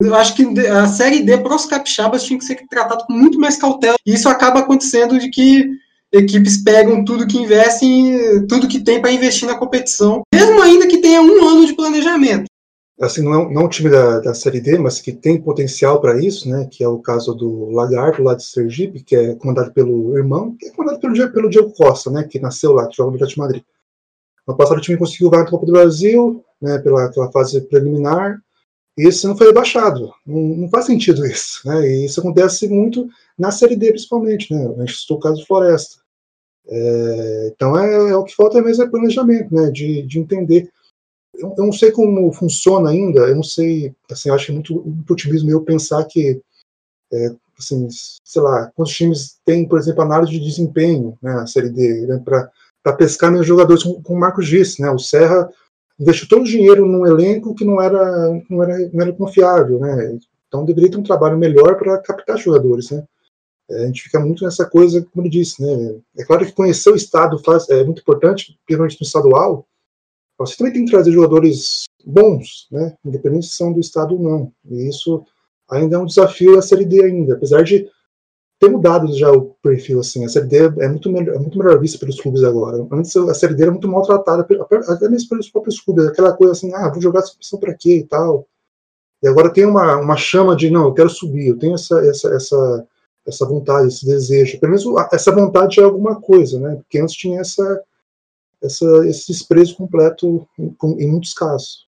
eu acho que a Série D para os capixabas tinha que ser tratado com muito mais cautela. E isso acaba acontecendo de que equipes pegam tudo que investem, tudo que tem para investir na competição, mesmo ainda que tenha um ano de planejamento assim, não não é um time da, da Série D, mas que tem potencial para isso, né, que é o caso do Lagarto, lá de Sergipe, que é comandado pelo irmão, que é comandado pelo, pelo Diego Costa, né, que nasceu lá, que joga no Atlético Madrid. No passado o time conseguiu vaga na Copa do Brasil, né, pela, pela fase preliminar, e esse não foi rebaixado. Não, não, faz sentido isso, né, e isso acontece muito na Série D, principalmente, né, a gente citou o caso do Floresta. É, então é, é, o que falta mesmo é planejamento, né, de, de entender eu, não sei como funciona ainda, eu não sei, assim, acho muito, muito otimismo eu pensar que é, assim, sei lá, quantos times têm, por exemplo, análise de desempenho, né, a Série D, né, para pescar meus jogadores, como, como o Marcos disse, né, o Serra investiu todo o dinheiro num elenco que não era, não era, não era confiável, né, então deveria ter um trabalho melhor para captar jogadores, né. É, a gente fica muito nessa coisa, como ele disse, né, é claro que conhecer o estado faz, é muito importante, principalmente no estadual, você também tem que trazer jogadores bons, né, independente se são do estado ou não, e isso ainda é um desafio a Série D ainda, apesar de ter mudado já o perfil, assim, a Série D é muito melhor, é muito melhor vista pelos clubes agora. Antes a Série D era muito maltratada, até mesmo pelos próprios clubes, aquela coisa assim, ah, vou jogar essa opção para quê e tal. E agora tem uma, uma chama de, não, eu quero subir, eu tenho essa, essa, essa, essa vontade, esse desejo. Pelo menos essa vontade é alguma coisa, né? Porque antes tinha essa, essa, esse desprezo completo em, em muitos casos.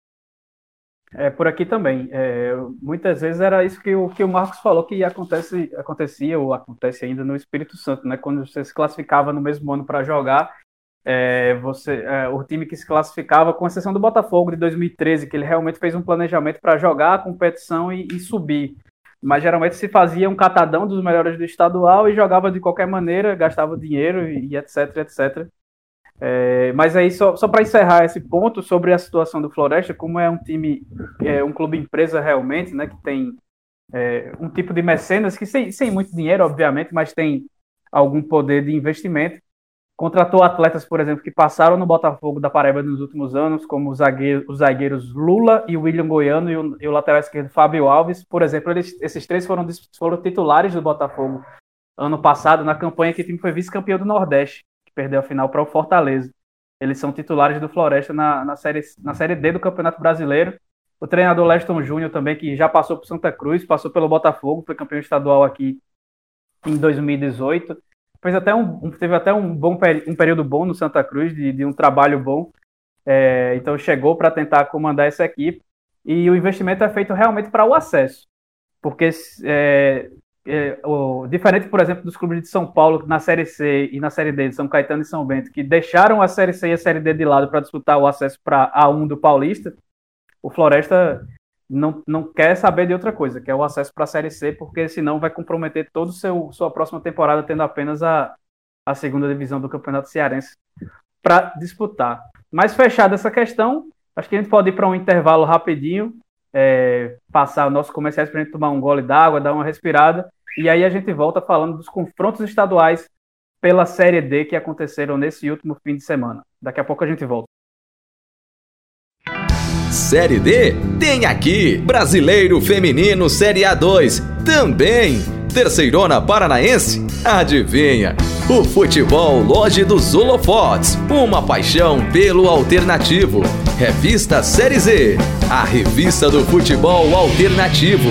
É, por aqui também. É, muitas vezes era isso que o, que o Marcos falou que acontece, acontecia ou acontece ainda no Espírito Santo, né? Quando você se classificava no mesmo ano para jogar, é, você, é, o time que se classificava, com exceção do Botafogo de 2013, que ele realmente fez um planejamento para jogar a competição e, e, subir. Mas geralmente se fazia um catadão dos melhores do estadual e jogava de qualquer maneira, gastava dinheiro e, e etc, etc. É, mas aí, só, só para encerrar esse ponto sobre a situação do Floresta, como é um time, é um clube empresa realmente, né, que tem é, um tipo de mecenas que sem, sem muito dinheiro, obviamente, mas tem algum poder de investimento. Contratou atletas, por exemplo, que passaram no Botafogo da Paraíba nos últimos anos, como os zagueiros, os zagueiros Lula e William Goiano e o, e o, lateral esquerdo Fábio Alves. Por exemplo, eles, esses três foram, foram titulares do Botafogo ano passado, na campanha que o time foi vice-campeão do Nordeste perdeu a final para o Fortaleza. Eles são titulares do Floresta na, na, série, na Série D do Campeonato Brasileiro. O treinador Leston Júnior também, que já passou por Santa Cruz, passou pelo Botafogo, foi campeão estadual aqui em 2018. Fez até um, teve até um, bom, um período bom no Santa Cruz, de, de um trabalho bom. É, então chegou para tentar comandar essa equipe. E o investimento é feito realmente para o acesso. Porque é, é, o, diferente, por exemplo, dos clubes de São Paulo na Série C e na Série D de São Caetano e São Bento, que deixaram a Série C e a Série D de lado para disputar o acesso para A1 do Paulista, o Floresta não, não quer saber de outra coisa, que é o acesso para a Série C, porque senão vai comprometer toda sua próxima temporada tendo apenas a, a segunda divisão do Campeonato Cearense para disputar. Mas fechada essa questão, acho que a gente pode ir para um intervalo rapidinho, é, passar nossos comerciais para a gente tomar um gole d'água, dar uma respirada e aí a gente volta falando dos confrontos estaduais pela Série D que aconteceram nesse último fim de semana. Daqui a pouco a gente volta. Série D tem aqui Brasileiro Feminino Série A2 também. Terceirona Paranaense? Adivinha? O futebol Loja dos Holofotes, uma paixão pelo alternativo. Revista Série Z, a revista do futebol alternativo.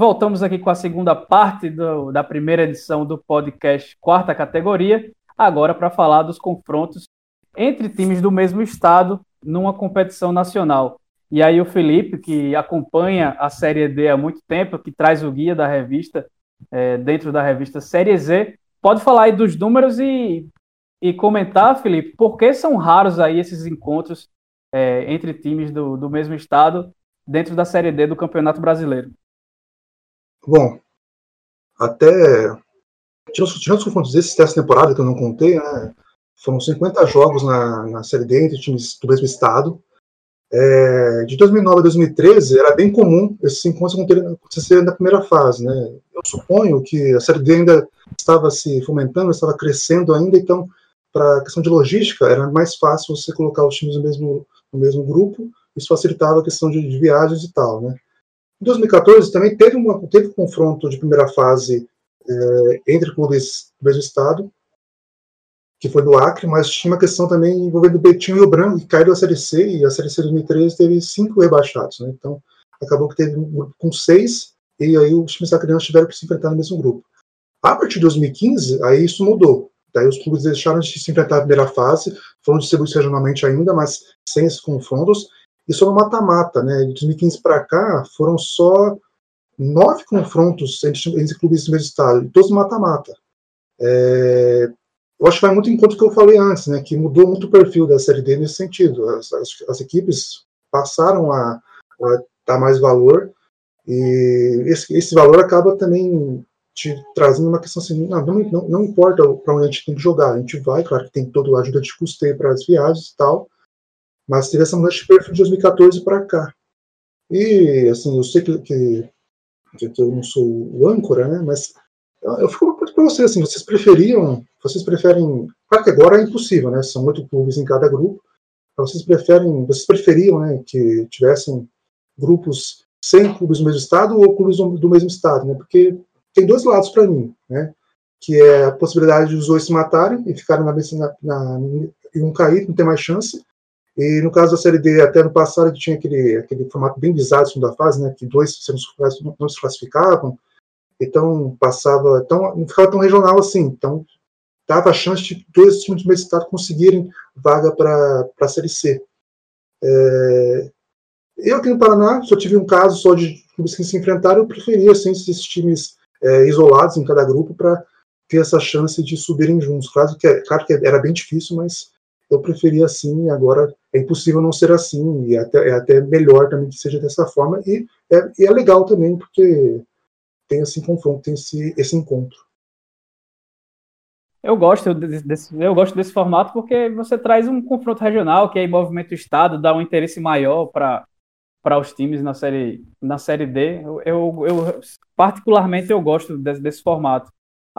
Voltamos aqui com a segunda parte do, da primeira edição do podcast Quarta Categoria, agora para falar dos confrontos entre times do mesmo estado numa competição nacional. E aí o Felipe, que acompanha a Série D há muito tempo, que traz o guia da revista, é, dentro da revista Série Z, pode falar aí dos números e, e comentar, Felipe, por que são raros aí esses encontros é, entre times do, do mesmo estado dentro da Série D do Campeonato Brasileiro? Bom, até. Tirando os confrontos desses dessa temporada que eu não contei, né? Foram 50 jogos na, na Série D entre times do mesmo estado. É, de 2009 a 2013 era bem comum esses encontros acontecerem na primeira fase, né? Eu suponho que a Série D ainda estava se fomentando, estava crescendo ainda, então para a questão de logística era mais fácil você colocar os times no mesmo, no mesmo grupo, isso facilitava a questão de, de viagens e tal, né? Em 2014 também teve, uma, teve um confronto de primeira fase é, entre clubes do mesmo estado, que foi do Acre, mas tinha uma questão também envolvendo Betinho e o Branco, que caíram a Série C, e a Série C 2013 teve cinco rebaixados. Né? Então, acabou que teve um grupo com seis, e aí os times da criança tiveram que se enfrentar no mesmo grupo. A partir de 2015, aí isso mudou. Daí os clubes deixaram de se enfrentar na primeira fase, foram distribuídos regionalmente ainda, mas sem esses confrontos, só no mata-mata, né? De 2015 para cá, foram só nove confrontos entre, entre clubes do mesmo estado, todos mata-mata. É, eu acho que vai muito em conta do que eu falei antes, né? Que mudou muito o perfil da Série D nesse sentido. As, as, as equipes passaram a, a dar mais valor, e esse, esse valor acaba também te trazendo uma questão assim, não, não, não, importa para onde a gente tem que jogar, a gente vai, claro que tem toda a ajuda de custeio para as viagens e tal, mas teve essa mudança de perfil de 2014 para cá. E, assim, eu sei que, que, que, eu não sou o âncora, né, mas eu fico uma pergunta para vocês, assim, vocês preferiam, vocês preferem, claro que agora é impossível, né, são oito clubes em cada grupo, vocês preferem, vocês preferiam, né, que tivessem grupos sem clubes do mesmo estado ou clubes do, do mesmo estado, né, porque tem dois lados para mim, né? Que é a possibilidade dos dois se matarem e ficarem na, na, na, e um cair, não ter mais chance. E no caso da Série D, até no passado, tinha aquele, aquele formato bem bizarro de segunda fase, né? Que dois não, não se classificavam. Então, passava. Então, não ficava tão regional assim. Então, dava a chance de dois times do mesmo estado conseguirem vaga para a Série C. É, eu aqui no Paraná, só tive um caso só de clubes que se enfrentaram, eu preferia assim, esses times é, isolados em cada grupo para ter essa chance de subirem juntos. Claro que, é, claro que era bem difícil, mas eu preferia assim, agora é impossível não ser assim, e é até, é até melhor também que seja dessa forma, e é, e é legal também, porque tem esse confronto, tem esse, esse encontro. Eu gosto desse, eu gosto desse formato porque você traz um confronto regional que aí movimenta o estado, dá um interesse maior para para os times na série na série D. Eu, eu, eu particularmente eu gosto desse, desse, formato.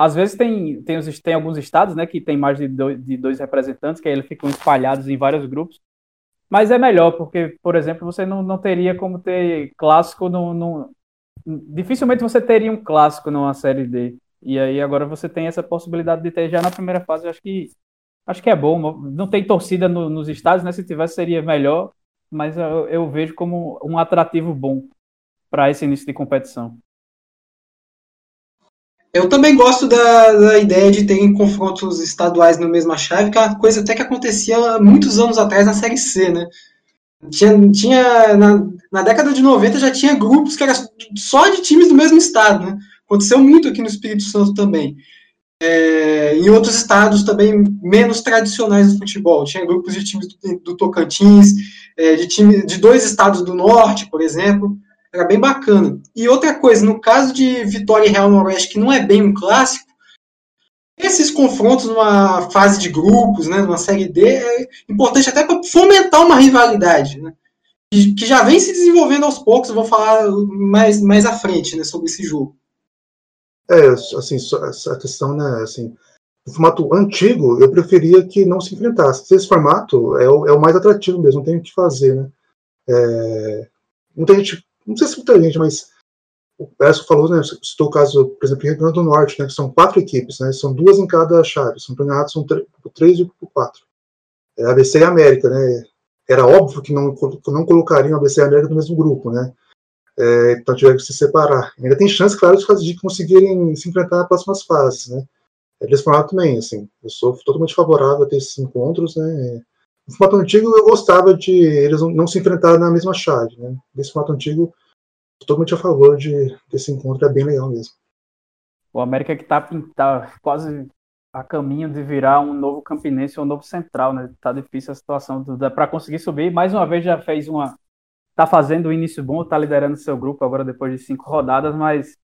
Às vezes tem tem, os, tem alguns estados, né, que tem mais de dois, de dois representantes, que aí eles ficam espalhados em vários grupos. Mas é melhor porque, por exemplo, você não, não teria como ter clássico no, no dificilmente você teria um clássico numa série D. E aí agora você tem essa possibilidade de ter já na primeira fase. Acho que acho que é bom. Não tem torcida no, nos estádios, né? Se tivesse seria melhor mas eu, eu vejo como um atrativo bom para esse início de competição. Eu também gosto da, da, ideia de ter confrontos estaduais na mesma chave, que é uma coisa até que acontecia muitos anos atrás na Série C, né? Tinha, tinha na, na, década de 90 já tinha grupos que eram só de times do mesmo estado, né? Aconteceu muito aqui no Espírito Santo também. É, em outros estados também menos tradicionais do futebol. Tinha grupos de times do, do Tocantins, é, de, time, de dois estados do norte, por exemplo. Era bem bacana. E outra coisa, no caso de Vitória e Real Noroeste, que não é bem um clássico, esses confrontos numa fase de grupos, né, numa série D, é importante até para fomentar uma rivalidade, né, que já vem se desenvolvendo aos poucos. Eu vou falar mais, mais à frente né, sobre esse jogo. É, assim, essa questão, né, assim, no formato antigo, eu preferia que não se enfrentasse. Esse formato é o, é o mais atrativo mesmo, não tem o que fazer, né. É, muita gente, não sei se muita gente, mas o Peço falou, né, citou o caso, por exemplo, Rio Grande do Norte, né, que são quatro equipes, né, são duas em cada chave, são premiados, são três e quatro. É, ABC e América, né, era óbvio que não, não colocariam ABC e América no mesmo grupo, né, é, então tiveram que se separar. Ainda tem chance, claro, de, conseguirem se enfrentar nas próximas fases, né? É desse formato também, assim, eu sou totalmente favorável a ter esses encontros, né? No formato antigo eu gostava de eles não, se enfrentarem na mesma chave, né? Nesse formato antigo, totalmente a favor de desse encontro, é bem legal mesmo. O América que tá, tá quase a caminho de virar um novo Campinense ou um novo Central, né? Tá difícil a situação para conseguir subir. Mais uma vez já fez uma tá fazendo um início bom, tá liderando seu grupo agora depois de cinco rodadas, mas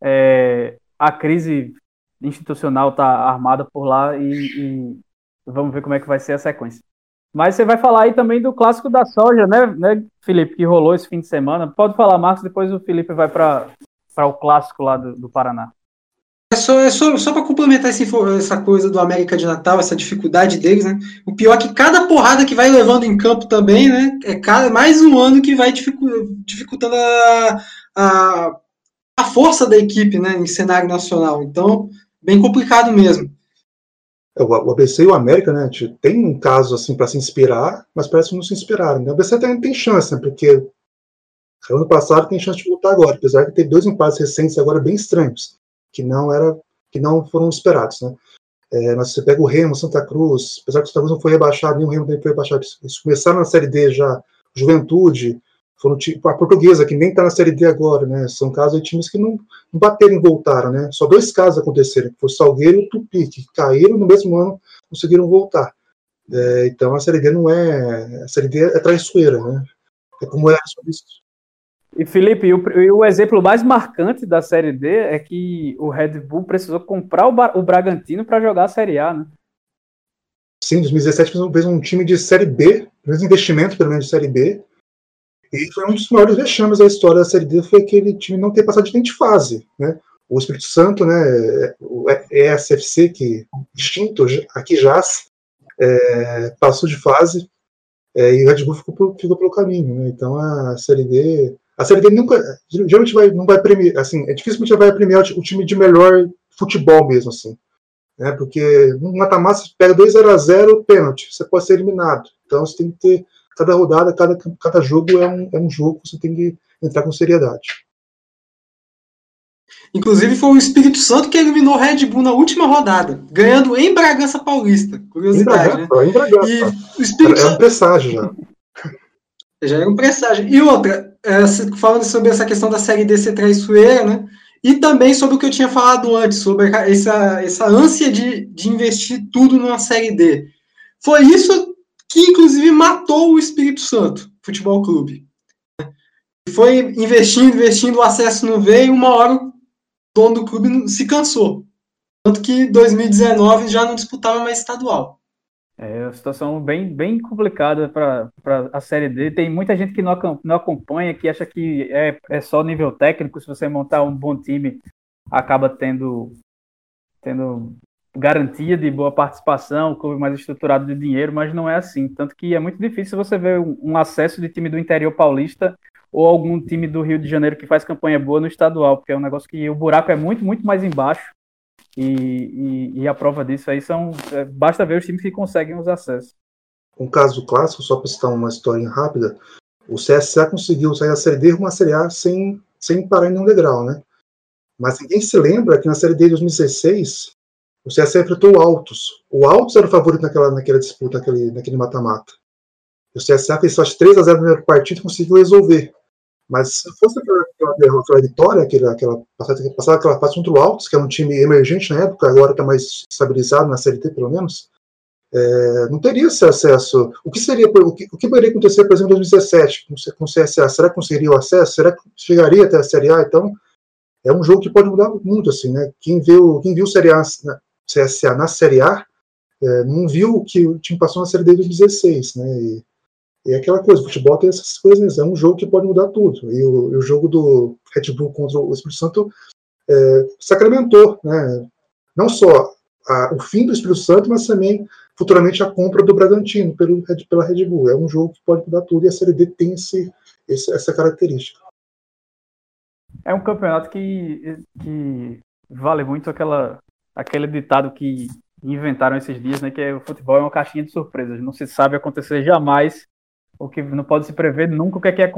é, a crise institucional tá armada por lá e, e, vamos ver como é que vai ser a sequência. Mas você vai falar aí também do clássico da soja, né, né Felipe, que rolou esse fim de semana. Pode falar, Marcos, depois o Felipe vai para o clássico lá do, do Paraná. É só, é só, só para complementar esse, essa coisa do América de Natal, essa dificuldade deles, né? O pior é que cada porrada que vai levando em campo também, né? É cada, mais um ano que vai dificultando a, a, a força da equipe, né? Em cenário nacional. Então, bem complicado mesmo. É, o ABC e o América, né? Tem um caso assim para se inspirar, mas parece que não se inspiraram. Né? O ABC tem, tem chance, né? Porque Ano passado tem chance de voltar agora, apesar de ter dois empates recentes agora bem estranhos, que não era, que não foram esperados, né? É, mas você pega o Remo, Santa Cruz, apesar que o Santa Cruz não foi rebaixado, nem o Remo nem foi rebaixado, eles começaram na Série D já, Juventude, foram tipo, a portuguesa, que nem está na Série D agora, né? São casos de times que não, não bateram e voltaram, né? Só dois casos aconteceram, que foi o Salgueiro e o Tupi, que caíram no mesmo ano, conseguiram voltar. É, então a Série D não é. A Série D é traiçoeira, né? É como era sobre isso. E Felipe, o, o, exemplo mais marcante da Série D é que o Red Bull precisou comprar o, o Bragantino para jogar a Série A, né? Sim, em 2017 fez um time de Série B, mesmo investimento pelo menos de Série B, e foi um dos maiores vexames da história da Série D, foi aquele time não ter passado de de fase, né? O Espírito Santo, né, o ESFC, que extinto aqui jaz, é, passou de fase, é, e o Red Bull ficou, ficou pelo caminho, né? Então a Série D a Série D nunca, geralmente vai, não vai premiar, assim, é dificilmente vai premiar o time de melhor futebol mesmo, assim, né? Porque no mata-mata você pega 2 0 a 0 pênalti, você pode ser eliminado. Então você tem que ter cada rodada, cada, cada jogo é um, é um jogo que você tem que entrar com seriedade. Inclusive foi o Espírito Santo que eliminou o Red Bull na última rodada, ganhando em Bragança Paulista. Curiosidade, em Bragança, né? Em Bragança. E o Espírito era, Santo... um presságio já. [LAUGHS] Já era um presságio. E outra, é, falando sobre essa questão da Série D ser traiçoeira, né? E também sobre o que eu tinha falado antes, sobre essa, essa ânsia de, de investir tudo numa Série D. Foi isso que, inclusive, matou o Espírito Santo Futebol Clube. Foi investindo, investindo, o acesso não veio, uma hora o dono do clube se cansou. Tanto que 2019 já não disputava mais estadual. É uma situação bem, bem complicada para a Série D. Tem muita gente que não, não acompanha, que acha que é, é só nível técnico. Se você montar um bom time, acaba tendo, tendo garantia de boa participação, clube mais estruturado de dinheiro, mas não é assim. Tanto que é muito difícil você ver um, acesso de time do interior paulista ou algum time do Rio de Janeiro que faz campanha boa no estadual, porque é um negócio que o buraco é muito, muito mais embaixo e, e, e, a prova disso aí são. É, basta ver os times que conseguem os acessos. Um caso clássico, só para citar uma história rápida, o CSA conseguiu sair da Série D uma Série A sem, sem parar em nenhum degrau, né? Mas ninguém se lembra que na Série D de 2016 o CSA enfrentou o Altos. O Altos era o favorito naquela, naquela disputa, naquele, mata-mata. O CSA fez só 3 a 0 no primeiro partido e conseguiu resolver. Mas se fosse aquela, aquela vitória, aquela, aquela, passar aquela fase contra o Altos, que é um time emergente na época, agora está mais estabilizado na Série T, pelo menos, é, não teria esse acesso. O que seria, o que, o que poderia acontecer, por exemplo, em 2017 com o CSA? Será que conseguiria o acesso? Será que chegaria até a Série A? Então, é um jogo que pode mudar muito, assim, né? Quem viu, quem viu o Série A, CSA na Série A, é, não viu que o time passou na Série D de 2016, né? E, e é aquela coisa, o futebol tem essas coisas, é um jogo que pode mudar tudo. E o, e o jogo do Red Bull contra o Espírito Santo é, sacramentou, né? Não só a, o fim do Espírito Santo, mas também futuramente a compra do Bragantino pelo, pela Red Bull. É um jogo que pode mudar tudo e a Série D tem esse, esse, essa característica. É um campeonato que, que vale muito aquela, aquele ditado que inventaram esses dias, né? Que é, o futebol é uma caixinha de surpresas. Não se sabe acontecer jamais o que não pode se prever nunca o que é que é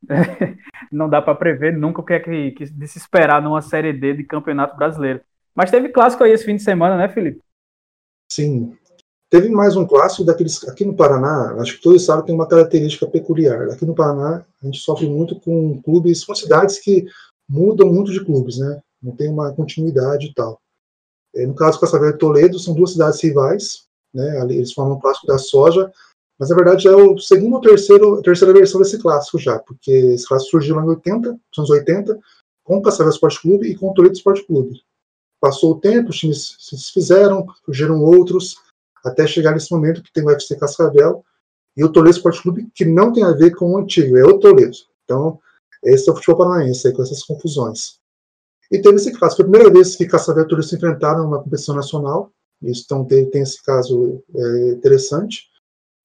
[LAUGHS] não dá para prever nunca o que é que, que de se esperar numa série D de Campeonato Brasileiro. Mas teve clássico aí esse fim de semana, né, Felipe? Sim. Teve mais um clássico daqueles aqui no Paraná, acho que todos sabem tem uma característica peculiar. Aqui no Paraná, a gente sofre muito com clubes, com cidades que mudam muito de clubes, né? Não tem uma continuidade e tal. É, no caso, Cascavel e Toledo são duas cidades rivais, né? Eles formam o clássico da soja, mas na verdade é o segundo ou terceiro, terceira versão desse clássico já, porque esse clássico surgiu lá em 80, nos anos 80, com o Cascavel Esporte Clube e com o Toledo Esporte Clube. Passou o tempo, os times se desfizeram, surgiram outros, até chegar nesse momento que tem o UFC Cascavel e o Toledo Esporte Clube, que não tem a ver com o antigo, é o Toledo. Então, esse é o futebol paranaense, aí, com essas confusões. E teve esse caso, foi a primeira vez que Toledo se enfrentaram numa competição nacional, isso então tem, tem esse caso é, interessante.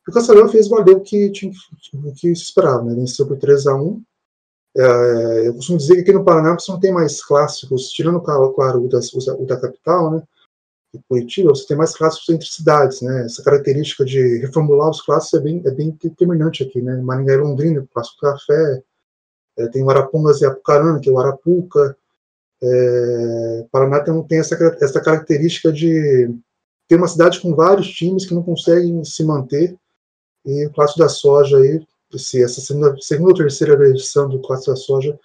E o Cascavel fez valer o que, tinha, o que se esperava, né? Venceu por 3 a 1 é, Eu costumo dizer que aqui no Paraná você não tem mais clássicos, tirando, claro, o da, o da capital, né? E Curitiba, você tem mais clássicos entre cidades, né? Essa característica de reformular os clássicos é bem, é bem determinante aqui, né? Maringá e Londrina, Clássico Café, É, tem o Arapongas e Apucarana, que é o Arapuca. É, Paraná tem, tem essa, essa característica de ter uma cidade com vários times que não conseguem se manter. E o Clássico da Soja aí, esse, essa segunda, segunda ou terceira edição do Clássico da Soja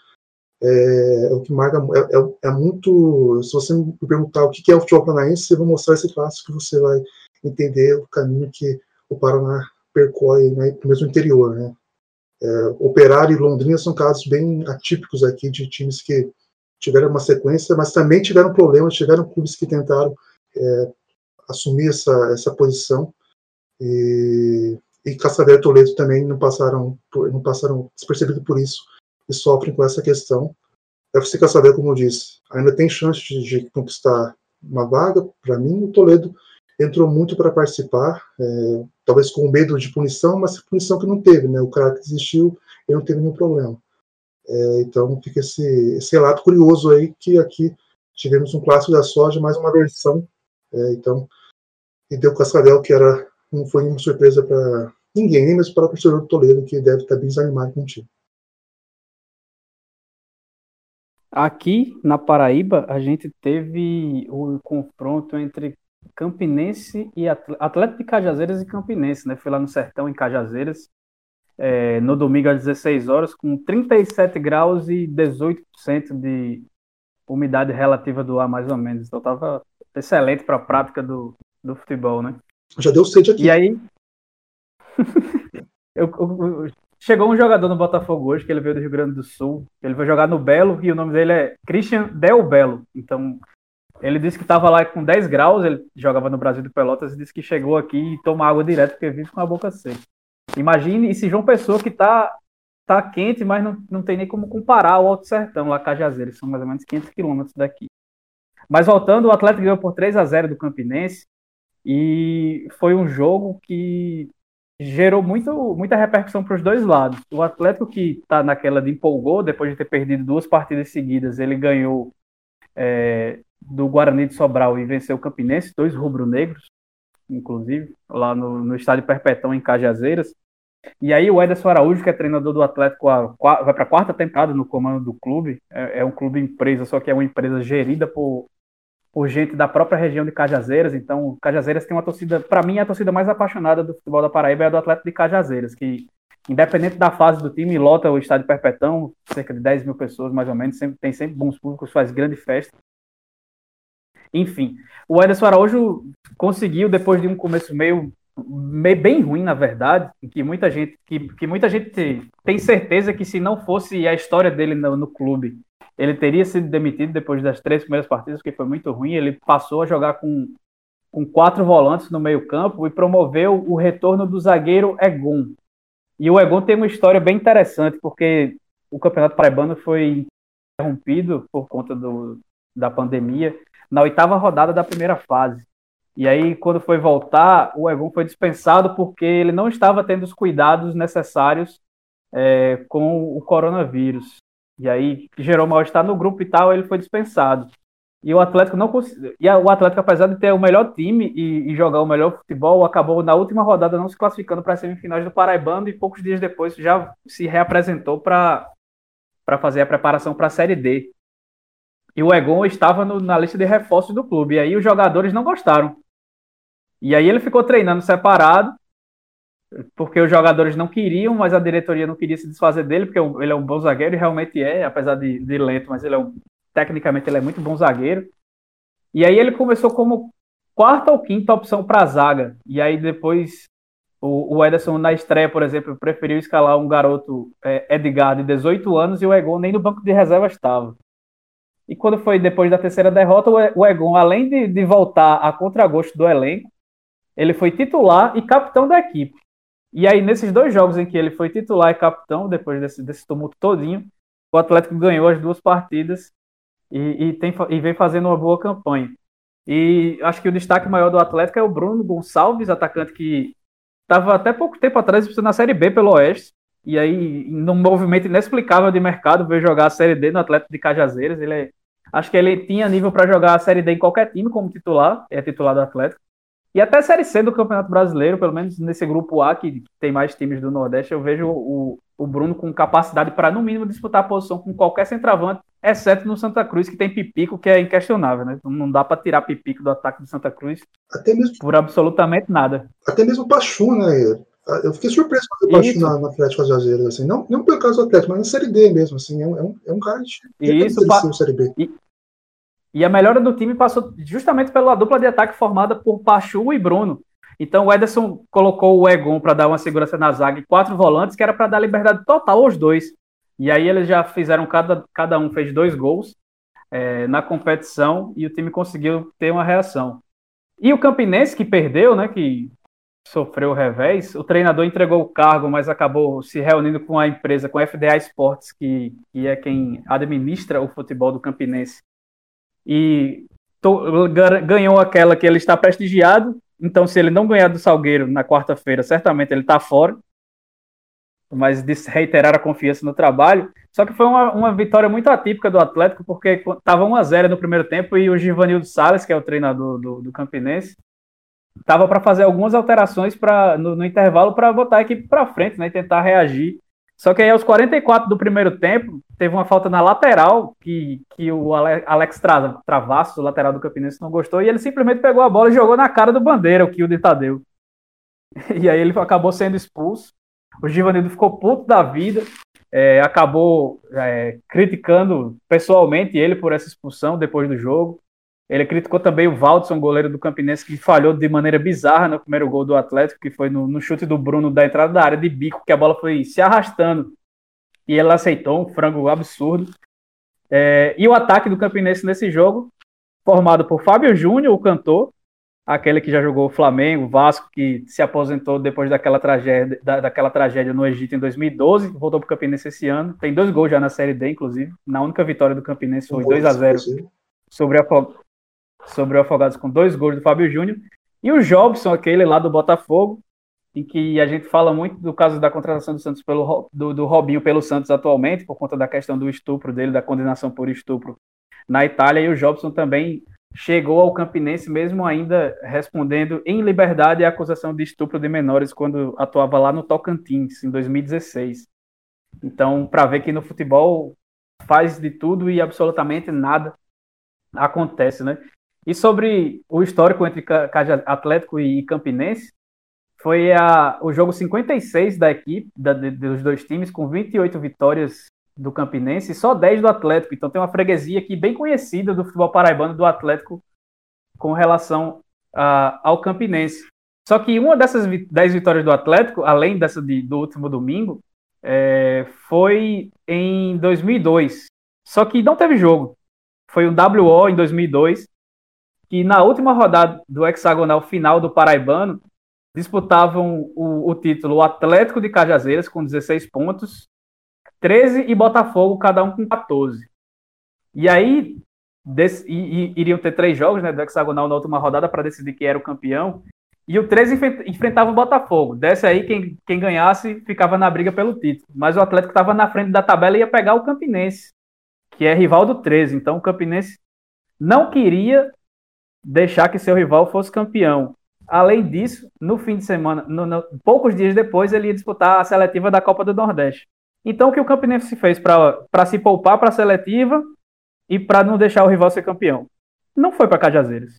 é, é o que marca, é, é, é, muito, se você me perguntar o que é o futebol paranaense, eu vou mostrar esse clássico que você vai entender o caminho que o Paraná percorre né, mesmo interior, né. É, Operário e Londrina são casos bem atípicos aqui de times que tiveram uma sequência, mas também tiveram problemas, tiveram clubes que tentaram é, assumir essa, essa posição e, e Cascavel e Toledo também não passaram, não passaram despercebido por isso e sofrem com essa questão. Você quer saber, como eu disse, ainda tem chance de, de conquistar uma vaga. Para mim, o Toledo entrou muito para participar, é, talvez com medo de punição, mas punição que não teve, né? O cara que desistiu, ele não teve nenhum problema. É, então fica esse, esse relato curioso aí que aqui tivemos um clássico da soja, mais uma versão. É, então, e deu Cascavel, que era não foi nenhuma surpresa para ninguém, nem mesmo para o professor do Toledo, que deve estar bem desanimado com o time. Aqui na Paraíba, a gente teve o confronto entre Campinense e Atlético de Cajazeiras e Campinense, né? Fui lá no Sertão, em Cajazeiras, é, no domingo às 16 horas, com 37 graus e 18% de umidade relativa do ar, mais ou menos. Então tava excelente para a prática do, do futebol, né? Já deu sede aqui. E aí. [LAUGHS] eu, eu, Chegou um jogador no Botafogo hoje, que ele veio do Rio Grande do Sul. Ele vai jogar no Belo e o nome dele é Christian Del Belo. Então, ele disse que estava lá com 10 graus, ele jogava no Brasil de Pelotas e disse que chegou aqui e toma água direto porque vive com a boca seca. Imagine esse João Pessoa que está tá quente, mas não, não tem nem como comparar o Alto Sertão, lá Cajazeiras, são mais ou menos 500 quilômetros daqui. Mas voltando, o Atlético ganhou por 3 a 0 do Campinense e foi um jogo que gerou muito, muita repercussão para os dois lados. O Atlético que está naquela de empolgou, depois de ter perdido duas partidas seguidas, ele ganhou é, do Guarani de Sobral e venceu o Campinense, dois rubro-negros, inclusive, lá no, no estádio Perpetão, em Cajazeiras. E aí o Ederson Araújo, que é treinador do Atlético, a, vai para a quarta temporada no comando do clube. É, é, um clube empresa, só que é uma empresa gerida por por gente da própria região de Cajazeiras. Então, Cajazeiras tem uma torcida, para mim, a torcida mais apaixonada do futebol da Paraíba é a do Atlético de Cajazeiras, que, independente da fase do time, lota o estádio Perpetão, cerca de 10 mil pessoas, mais ou menos, sempre, tem sempre bons públicos, faz grande festa. Enfim, o Ederson Araújo conseguiu, depois de um começo meio, meio bem ruim, na verdade, que muita gente, que, que muita gente tem certeza que se não fosse a história dele no, no clube, ele teria sido demitido depois das três primeiras partidas, que foi muito ruim. Ele passou a jogar com, com quatro volantes no meio-campo e promoveu o retorno do zagueiro Egon. E o Egon tem uma história bem interessante, porque o Campeonato Paraibano foi interrompido por conta do, da pandemia na oitava rodada da primeira fase. E aí, quando foi voltar, o Egon foi dispensado porque ele não estava tendo os cuidados necessários é, com o coronavírus. E aí gerou mal-estar no grupo e tal, ele foi dispensado. E o Atlético não conseguiu. E o Atlético, apesar de ter o melhor time e, e, jogar o melhor futebol, acabou na última rodada não se classificando para as semifinais do Paraibano e poucos dias depois já se reapresentou para fazer a preparação para a Série D. E o Egon estava no, na lista de reforços do clube. E aí os jogadores não gostaram. E aí ele ficou treinando separado porque os jogadores não queriam, mas a diretoria não queria se desfazer dele, porque ele é um bom zagueiro e realmente é, apesar de, de lento, mas ele é um, tecnicamente ele é muito bom zagueiro. E aí ele começou como quarta ou quinta opção para a zaga. E aí depois o, Ederson na estreia, por exemplo, preferiu escalar um garoto é, Edgar de 18 anos e o Egon nem no banco de reserva estava. E quando foi depois da terceira derrota, o Egon, além de, de voltar a contragosto do elenco, ele foi titular e capitão da equipe. E aí, nesses dois jogos em que ele foi titular e capitão, depois desse, desse tumulto todinho, o Atlético ganhou as duas partidas e, e, tem, e vem fazendo uma boa campanha. E acho que o destaque maior do Atlético é o Bruno Gonçalves, atacante que estava até pouco tempo atrás na Série B pelo Oeste. E aí, num movimento inexplicável de mercado, veio jogar a Série D no Atlético de Cajazeiras. Ele é, acho que ele tinha nível para jogar a Série D em qualquer time como titular, é titular do Atlético. E até a Série C do Campeonato Brasileiro, pelo menos nesse grupo A, que tem mais times do Nordeste, eu vejo o, o Bruno com capacidade para, no mínimo, disputar a posição com qualquer centroavante, exceto no Santa Cruz, que tem Pipico, que é inquestionável, né? Não dá para tirar Pipico do ataque do Santa Cruz até mesmo, por absolutamente nada. Até mesmo o Pachu, né? Eu fiquei surpreso com o Pachu na, no Atlético Às assim. Não, não pelo caso do Atlético, mas na Série D mesmo, assim. É um, é um é cara de... Isso, pa... Série B. E, e a melhora do time passou justamente pela dupla de ataque formada por Pachu e Bruno. Então o Ederson colocou o Egon para dar uma segurança na zaga e quatro volantes, que era para dar liberdade total aos dois. E aí eles já fizeram, cada, cada um fez dois gols é, na competição e o time conseguiu ter uma reação. E o Campinense, que perdeu, né, que sofreu o revés, o treinador entregou o cargo, mas acabou se reunindo com a empresa, com a FDA Esportes, que, que é quem administra o futebol do Campinense. E to, ganhou aquela que ele está prestigiado, então, se ele não ganhar do Salgueiro na quarta-feira, certamente ele está fora. Mas reiterar a confiança no trabalho. Só que foi uma, uma vitória muito atípica do Atlético, porque estava 1x0 no primeiro tempo e o Givanildo Salles, que é o treinador do, do Campinense, estava para fazer algumas alterações pra, no, no intervalo para botar a equipe para frente né, e tentar reagir só que aí aos 44 do primeiro tempo, teve uma falta na lateral, que, que o Alex Travasso, o lateral do Campinense, não gostou, e ele simplesmente pegou a bola e jogou na cara do Bandeira, o Kilde Tadeu. [LAUGHS] E aí ele acabou sendo expulso. O Givanildo ficou puto da vida, é, acabou é, criticando pessoalmente ele por essa expulsão depois do jogo. Ele criticou também o Valdson, goleiro do Campinense, que falhou de maneira bizarra no primeiro gol do Atlético, que foi no, no, chute do Bruno da entrada da área de bico, que a bola foi se arrastando. E ele aceitou um frango absurdo. É, e o ataque do Campinense nesse jogo, formado por Fábio Júnior, o cantor, aquele que já jogou o Flamengo, Vasco, que se aposentou depois daquela tragédia, da, daquela tragédia no Egito em 2012, voltou para o Campinense esse ano. Tem dois gols já na Série D, inclusive. Na única vitória do Campinense foi 2 a 0 sobre a, sobre o Afogados com dois gols do Fábio Júnior. E o Jobson, aquele lá do Botafogo, em que a gente fala muito do caso da contratação do Santos pelo do, do Robinho pelo Santos atualmente, por conta da questão do estupro dele, da condenação por estupro na Itália, e o Jobson também chegou ao Campinense, mesmo ainda respondendo em liberdade a acusação de estupro de menores quando atuava lá no Tocantins, em 2016. Então, para ver que no futebol faz de tudo e absolutamente nada acontece, né? E sobre o histórico entre Atlético e Campinense, foi a, o jogo 56 da equipe, da, dos dois times, com 28 vitórias do Campinense e só 10 do Atlético. Então tem uma freguesia aqui bem conhecida do futebol paraibano do Atlético com relação a, ao Campinense. Só que uma dessas 10 vitórias do Atlético, além dessa de, do último domingo, é, foi em 2002. Só que não teve jogo. Foi um WO em 2002 que na última rodada do hexagonal final do Paraibano disputavam o, o título o Atlético de Cajazeiras com 16 pontos, 13 e Botafogo, cada um com 14. E aí iriam ter três jogos né, do hexagonal na última rodada para decidir quem era o campeão. E o 13 enfrentava o Botafogo. Desse aí, quem, quem ganhasse ficava na briga pelo título. Mas o Atlético estava na frente da tabela e ia pegar o Campinense, que é rival do 13. Então o Campinense não queria deixar que seu rival fosse campeão. Além disso, no fim de semana, no, no, poucos dias depois, ele ia disputar a seletiva da Copa do Nordeste. Então, o que o Campinense fez para se poupar para a seletiva e para não deixar o rival ser campeão? Não foi para Cajazeiras.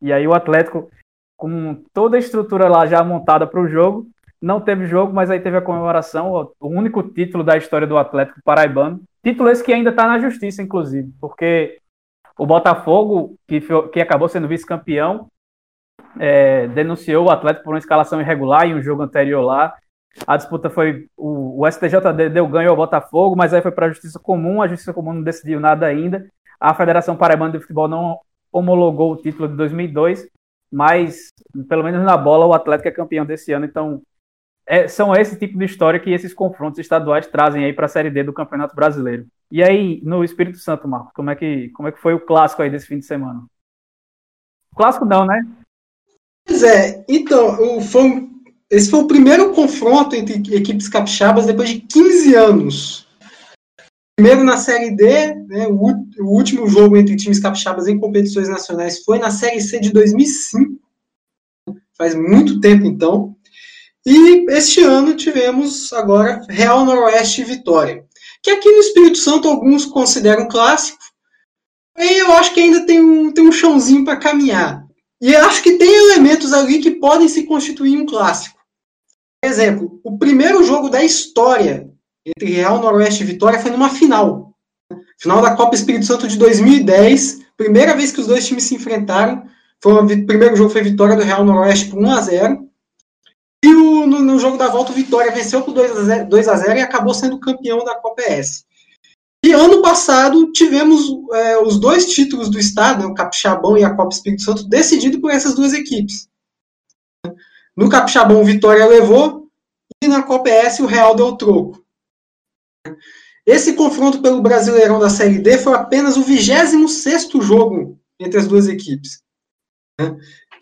E aí o Atlético, com toda a estrutura lá já montada para o jogo, não teve jogo, mas aí teve a comemoração, o único título da história do Atlético paraibano. Título esse que ainda está na justiça, inclusive, porque o Botafogo, que, que acabou sendo vice-campeão, é, denunciou o Atlético por uma escalação irregular em um jogo anterior lá. A disputa foi. O, o STJD deu ganho ao Botafogo, mas aí foi para a Justiça Comum. A Justiça Comum não decidiu nada ainda. A Federação Paraibana de Futebol não homologou o título de 2002, mas pelo menos na bola o Atlético é campeão desse ano. Então, é, são esse tipo de história que esses confrontos estaduais trazem aí para a Série D do Campeonato Brasileiro. E aí, no Espírito Santo, Marcos, como é que, como é que foi o clássico aí desse fim de semana? Clássico não, né? Pois é, então, foi, esse foi o primeiro confronto entre equipes capixabas depois de 15 anos. Primeiro na Série D, né, o, o, último jogo entre times capixabas em competições nacionais foi na Série C de 2005. faz muito tempo então. E este ano tivemos agora Real Noroeste e Vitória, que aqui no Espírito Santo alguns consideram clássico, e eu acho que ainda tem um, tem um chãozinho para caminhar. E eu acho que tem elementos ali que podem se constituir um clássico. Por exemplo, o primeiro jogo da história entre Real Noroeste e Vitória foi numa final. Final da Copa Espírito Santo de 2010, primeira vez que os dois times se enfrentaram. Foi o primeiro jogo foi vitória do Real Noroeste por 1 a 0 E o, no, no, jogo da volta, o Vitória venceu por 2 a, 0, 2 a 0 e acabou sendo campeão da Copa S. E ano passado tivemos é, os dois títulos do estado, né, o Capixabão e a Copa Espírito Santo, decidido por essas duas equipes. No Capixabão, o Vitória levou e na Copa S o Real deu troco. Esse confronto pelo Brasileirão da Série D foi apenas o 26 jogo entre as duas equipes.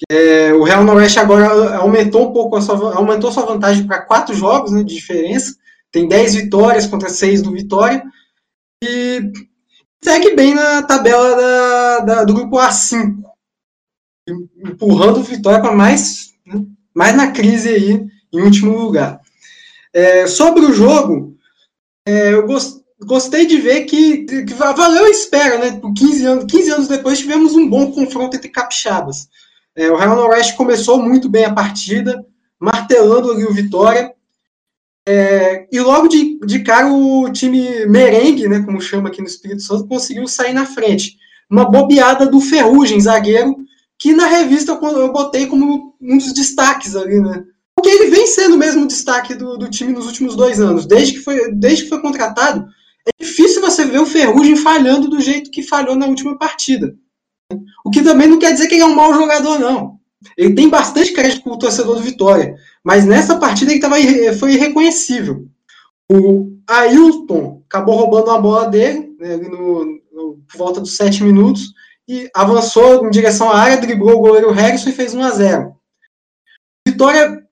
É, o Real Noroeste agora aumentou um pouco a sua, aumentou sua vantagem para quatro jogos né, de diferença. Tem 10 vitórias contra 6 do Vitória. E segue bem na tabela da, da, do grupo A5. Empurrando o Vitória para mais, né, mais na crise aí, em último lugar. É, sobre o jogo, é, eu gost, gostei de ver que, que, valeu a espera, né? Por 15 anos, 15 anos depois tivemos um bom confronto entre capixabas. É, o Real Noroeste começou muito bem a partida, martelando ali o Vitória. É, e logo de, de cara o time merengue, né, como chama aqui no Espírito Santo, conseguiu sair na frente. Uma bobeada do Ferrugem, zagueiro, que na revista eu botei como um dos destaques ali, né? Porque ele vem sendo o mesmo destaque do, do time nos últimos dois anos. Desde que, foi, desde que foi contratado, é difícil você ver o Ferrugem falhando do jeito que falhou na última partida. O que também não quer dizer que ele é um mau jogador, não. Ele tem bastante crédito com o torcedor do Vitória. Mas nessa partida ele tava, foi irreconhecível. O Ailton acabou roubando uma bola dele, né, no, no, por volta dos sete minutos, e avançou em direção à área, driblou o goleiro Harrison e fez 1 a 0 Vitória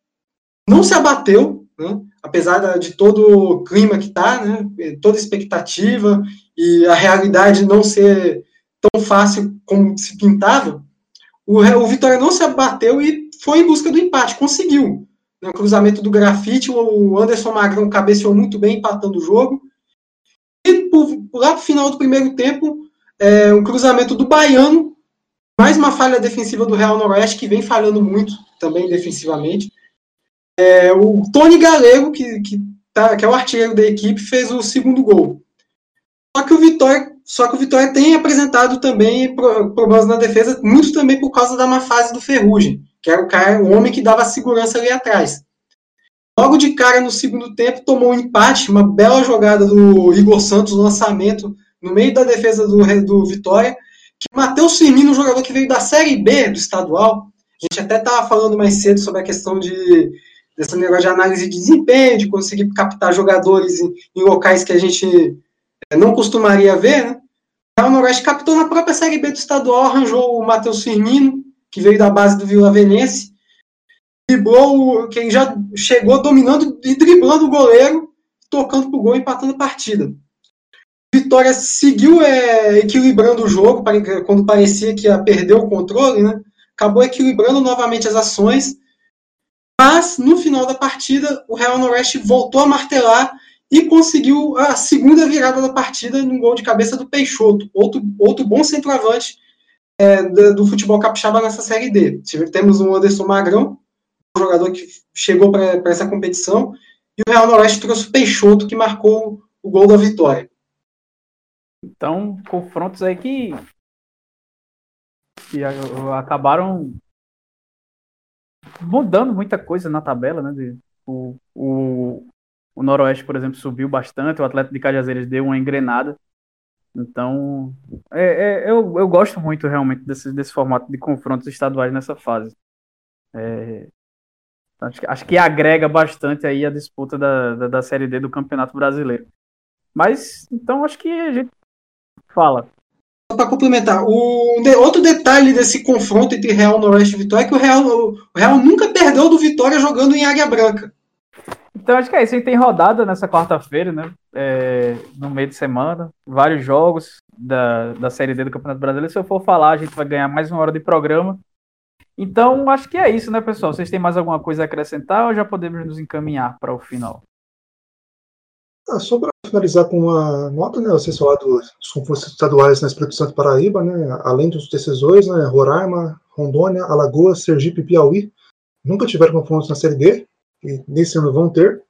não se abateu, né, apesar de todo o clima que está, né, toda a expectativa e a realidade não ser tão fácil como se pintava, o, o Vitória não se abateu e foi em busca do empate, conseguiu. No cruzamento do grafite, o Anderson Magrão cabeceou muito bem, empatando o jogo. E por, lá no final do primeiro tempo, é, um cruzamento do Baiano, mais uma falha defensiva do Real Noroeste, que vem falhando muito também defensivamente. É, o Tony Galego, que, que, tá, que é o artilheiro da equipe, fez o segundo gol. Só que o Vitória, só que o Vitória tem apresentado também problemas na defesa, muito também por causa da má fase do Ferrugem que era o cara, o homem que dava segurança ali atrás. Logo de cara no segundo tempo tomou um empate, uma bela jogada do Igor Santos, lançamento no meio da defesa do, do Vitória, que Matheus Firmino, um jogador que veio da Série B do estadual, a gente até estava falando mais cedo sobre a questão de dessa negócio de análise de desempenho, de conseguir captar jogadores em, em locais que a gente não costumaria ver, né? O Noroeste captou na própria Série B do estadual, arranjou o Matheus Firmino, que veio da base do Vila Venense, driblou, quem já chegou dominando e driblando o goleiro, tocando pro gol, empatando a partida. Vitória seguiu é, equilibrando o jogo, quando parecia que ia perder o controle, né? acabou equilibrando novamente as ações, mas no final da partida o Real Noroeste voltou a martelar e conseguiu a segunda virada da partida num gol de cabeça do Peixoto, outro, outro bom centroavante é, do, do, futebol capixaba nessa Série D. Temos um Anderson Magrão, um jogador que chegou para essa competição, e o Real Noroeste trouxe o Peixoto, que marcou o gol da vitória. Então, confrontos aí que, que acabaram mudando muita coisa na tabela, né? O, o, o Noroeste, por exemplo, subiu bastante, o Atlético de Cajazeiras deu uma engrenada. Então, é, é, eu, eu gosto muito realmente desse, desse formato de confrontos estaduais nessa fase. É, acho, que, acho que agrega bastante aí a disputa da, da, da Série D do Campeonato Brasileiro. Mas, então, acho que a gente fala. Para complementar, o de, outro detalhe desse confronto entre Real Noroeste e Vitória é que o Real, o Real nunca perdeu do Vitória jogando em área branca. Então acho que é isso. A gente tem rodada nessa quarta-feira, né? É, no meio de semana. Vários jogos da, da Série D do Campeonato Brasileiro. Se eu for falar, a gente vai ganhar mais uma hora de programa. Então, acho que é isso, né, pessoal? Vocês têm mais alguma coisa a acrescentar ou já podemos nos encaminhar para o final? Ah, só para finalizar com uma nota, né? Vocês falaram dos confrontos estaduais na Espírito Santo Paraíba, né? Além dos decisões, né? Roraima, Rondônia, Alagoas, Sergipe e Piauí nunca tiveram confrontos na Série D e nesse ano vão ter.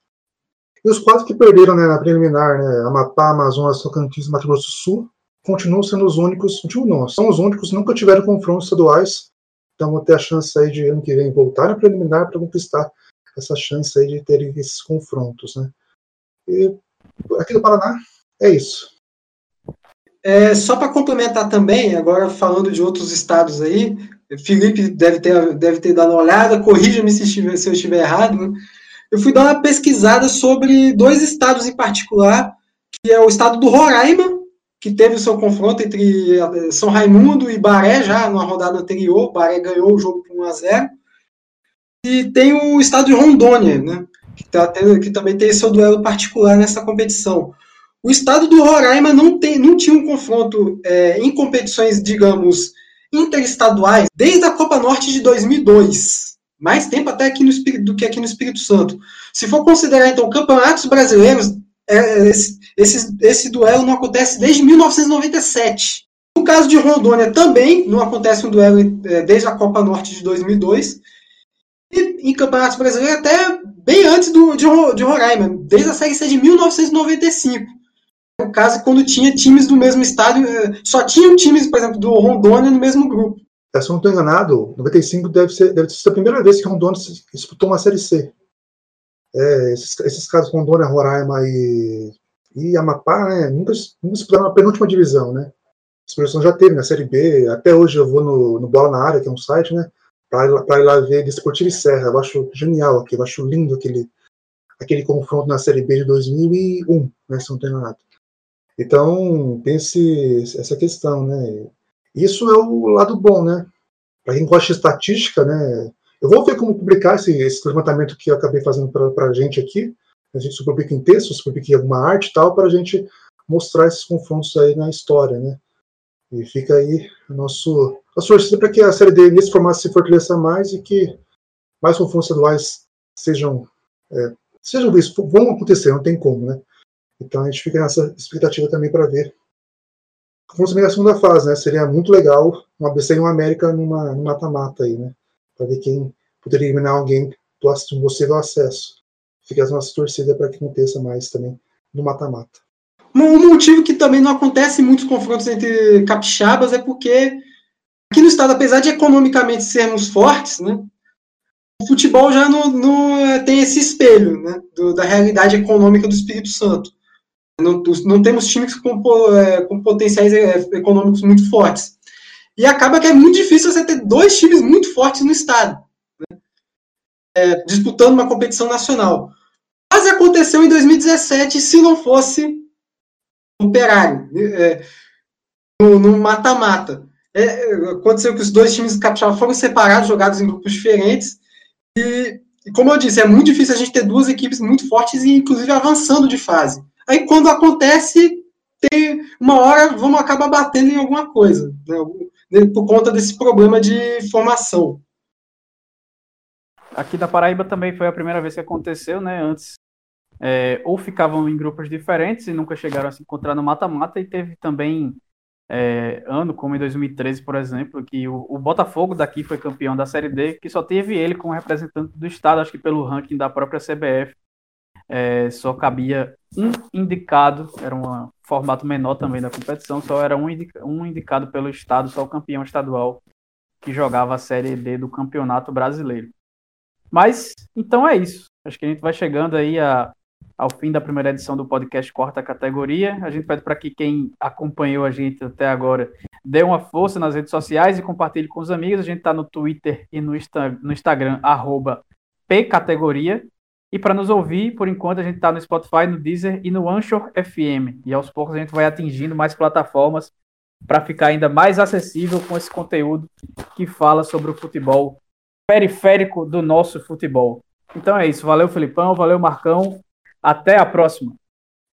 E os quatro que perderam né, na preliminar, né? Amapá, Amazonas, Tocantins e Mato Grosso do Sul, continuam sendo os únicos, não, são os únicos que nunca tiveram confrontos estaduais então vão ter a chance aí de ano que vem voltar a preliminar para conquistar essa chance aí de ter esses confrontos, né? E aqui no Paraná é isso. É, só para complementar também, agora falando de outros estados aí, Felipe deve ter, deve ter dado uma olhada, corrija-me se, se, eu estiver errado. Né? Eu fui dar uma pesquisada sobre dois estados em particular, que é o estado do Roraima que teve o seu confronto entre eh, São Raimundo e Baré já na rodada anterior. Baré ganhou o jogo por 1 a 0 E tem o estado de Rondônia, né, que, tá tendo, que também tem seu duelo particular nessa competição. O estado do Roraima não, tem, não tinha um confronto é, em competições, digamos, interestaduais desde a Copa Norte de 2002. Mais tempo até aqui no, do que aqui no Espírito Santo. Se for considerar, então, campeonatos brasileiros, é, esse, esse, esse duelo não acontece desde 1997. No caso de Rondônia também não acontece um duelo é, desde a Copa Norte de 2002. E em campeonatos brasileiros até bem antes do, de, de Roraima, desde a Série C de 1995. No caso, quando tinha times do mesmo estádio, é, só tinham times, por exemplo, do Rondônia no mesmo grupo. É, se eu não estou enganado, 95 deve ser, deve ser a primeira vez que Rondônia disputou uma Série C. É, esses, esses, casos Rondônia, Roraima e, e Amapá, né, nunca, nunca disputaram a penúltima divisão, né? A expressão já teve na Série B, até hoje eu vou no, no Bola na Área, que é um site, né? Para ir lá ver Desportivo e Serra, eu acho genial aquilo, eu acho lindo aquele, aquele confronto na Série B de 2001, né, se não tem nada. Então, esse, essa questão, né? Isso é o lado bom, né? Para quem gosta de estatística, né? Eu vou ver como publicar esse, esse levantamento que eu acabei fazendo para a gente aqui. A gente publica em textos, publica em alguma arte e tal, para a gente mostrar esses confrontos aí na história, né? E fica aí a nosso, a torcida para que a série D nesse formato se fortaleça mais e que mais confrontos estaduais sejam, é, sejam vistos, vão acontecer, não tem como, né? Então a gente fica nessa expectativa também para ver. Confrontos também na segunda fase, né? Seria muito legal uma ABC e uma América numa mata-mata aí, né? para ver quem poderia eliminar alguém do possível acesso. Fica as nossas torcidas para que aconteça mais também no mata-mata. Um motivo que também não acontece muitos confrontos entre capixabas é porque aqui no estado, apesar de economicamente sermos fortes, né, o futebol já não, não é, tem esse espelho né, do, da realidade econômica do Espírito Santo. Não, não temos times com, é, com potenciais é, econômicos muito fortes. E acaba que é muito difícil você ter dois times muito fortes no estado, né? é, disputando uma competição nacional. Quase aconteceu em 2017 se não fosse Operário, é, no mata-mata. É, aconteceu que os dois times capixaba foram separados, jogados em grupos diferentes. E, como eu disse, é muito difícil a gente ter duas equipes muito fortes e, inclusive, avançando de fase. Aí, quando acontece, tem uma hora vamos acabar batendo em alguma coisa. Né? por conta desse problema de formação. Aqui da Paraíba também foi a primeira vez que aconteceu, né? Antes é, ou ficavam em grupos diferentes e nunca chegaram a se encontrar no mata-mata, e teve também é, ano, como em 2013, por exemplo, que o, o, Botafogo daqui foi campeão da Série D, que só teve ele como representante do estado, acho que pelo ranking da própria CBF, é, só cabia um indicado, era um formato menor também da competição, só era um, indica, um indicado pelo estado, só o campeão estadual que jogava a Série D do Campeonato Brasileiro. Mas, então é isso. Acho que a gente vai chegando aí a, ao fim da primeira edição do podcast Quarta Categoria. A gente pede para que quem acompanhou a gente até agora dê uma força nas redes sociais e compartilhe com os amigos. A gente está no Twitter e no, Insta, no Instagram, arroba pcategoria. E para nos ouvir, por enquanto, a gente está no Spotify, no Deezer e no Anchor FM. E aos poucos a gente vai atingindo mais plataformas para ficar ainda mais acessível com esse conteúdo que fala sobre o futebol periférico do nosso futebol. Então é isso. Valeu, Felipão. Valeu, Marcão. Até a próxima.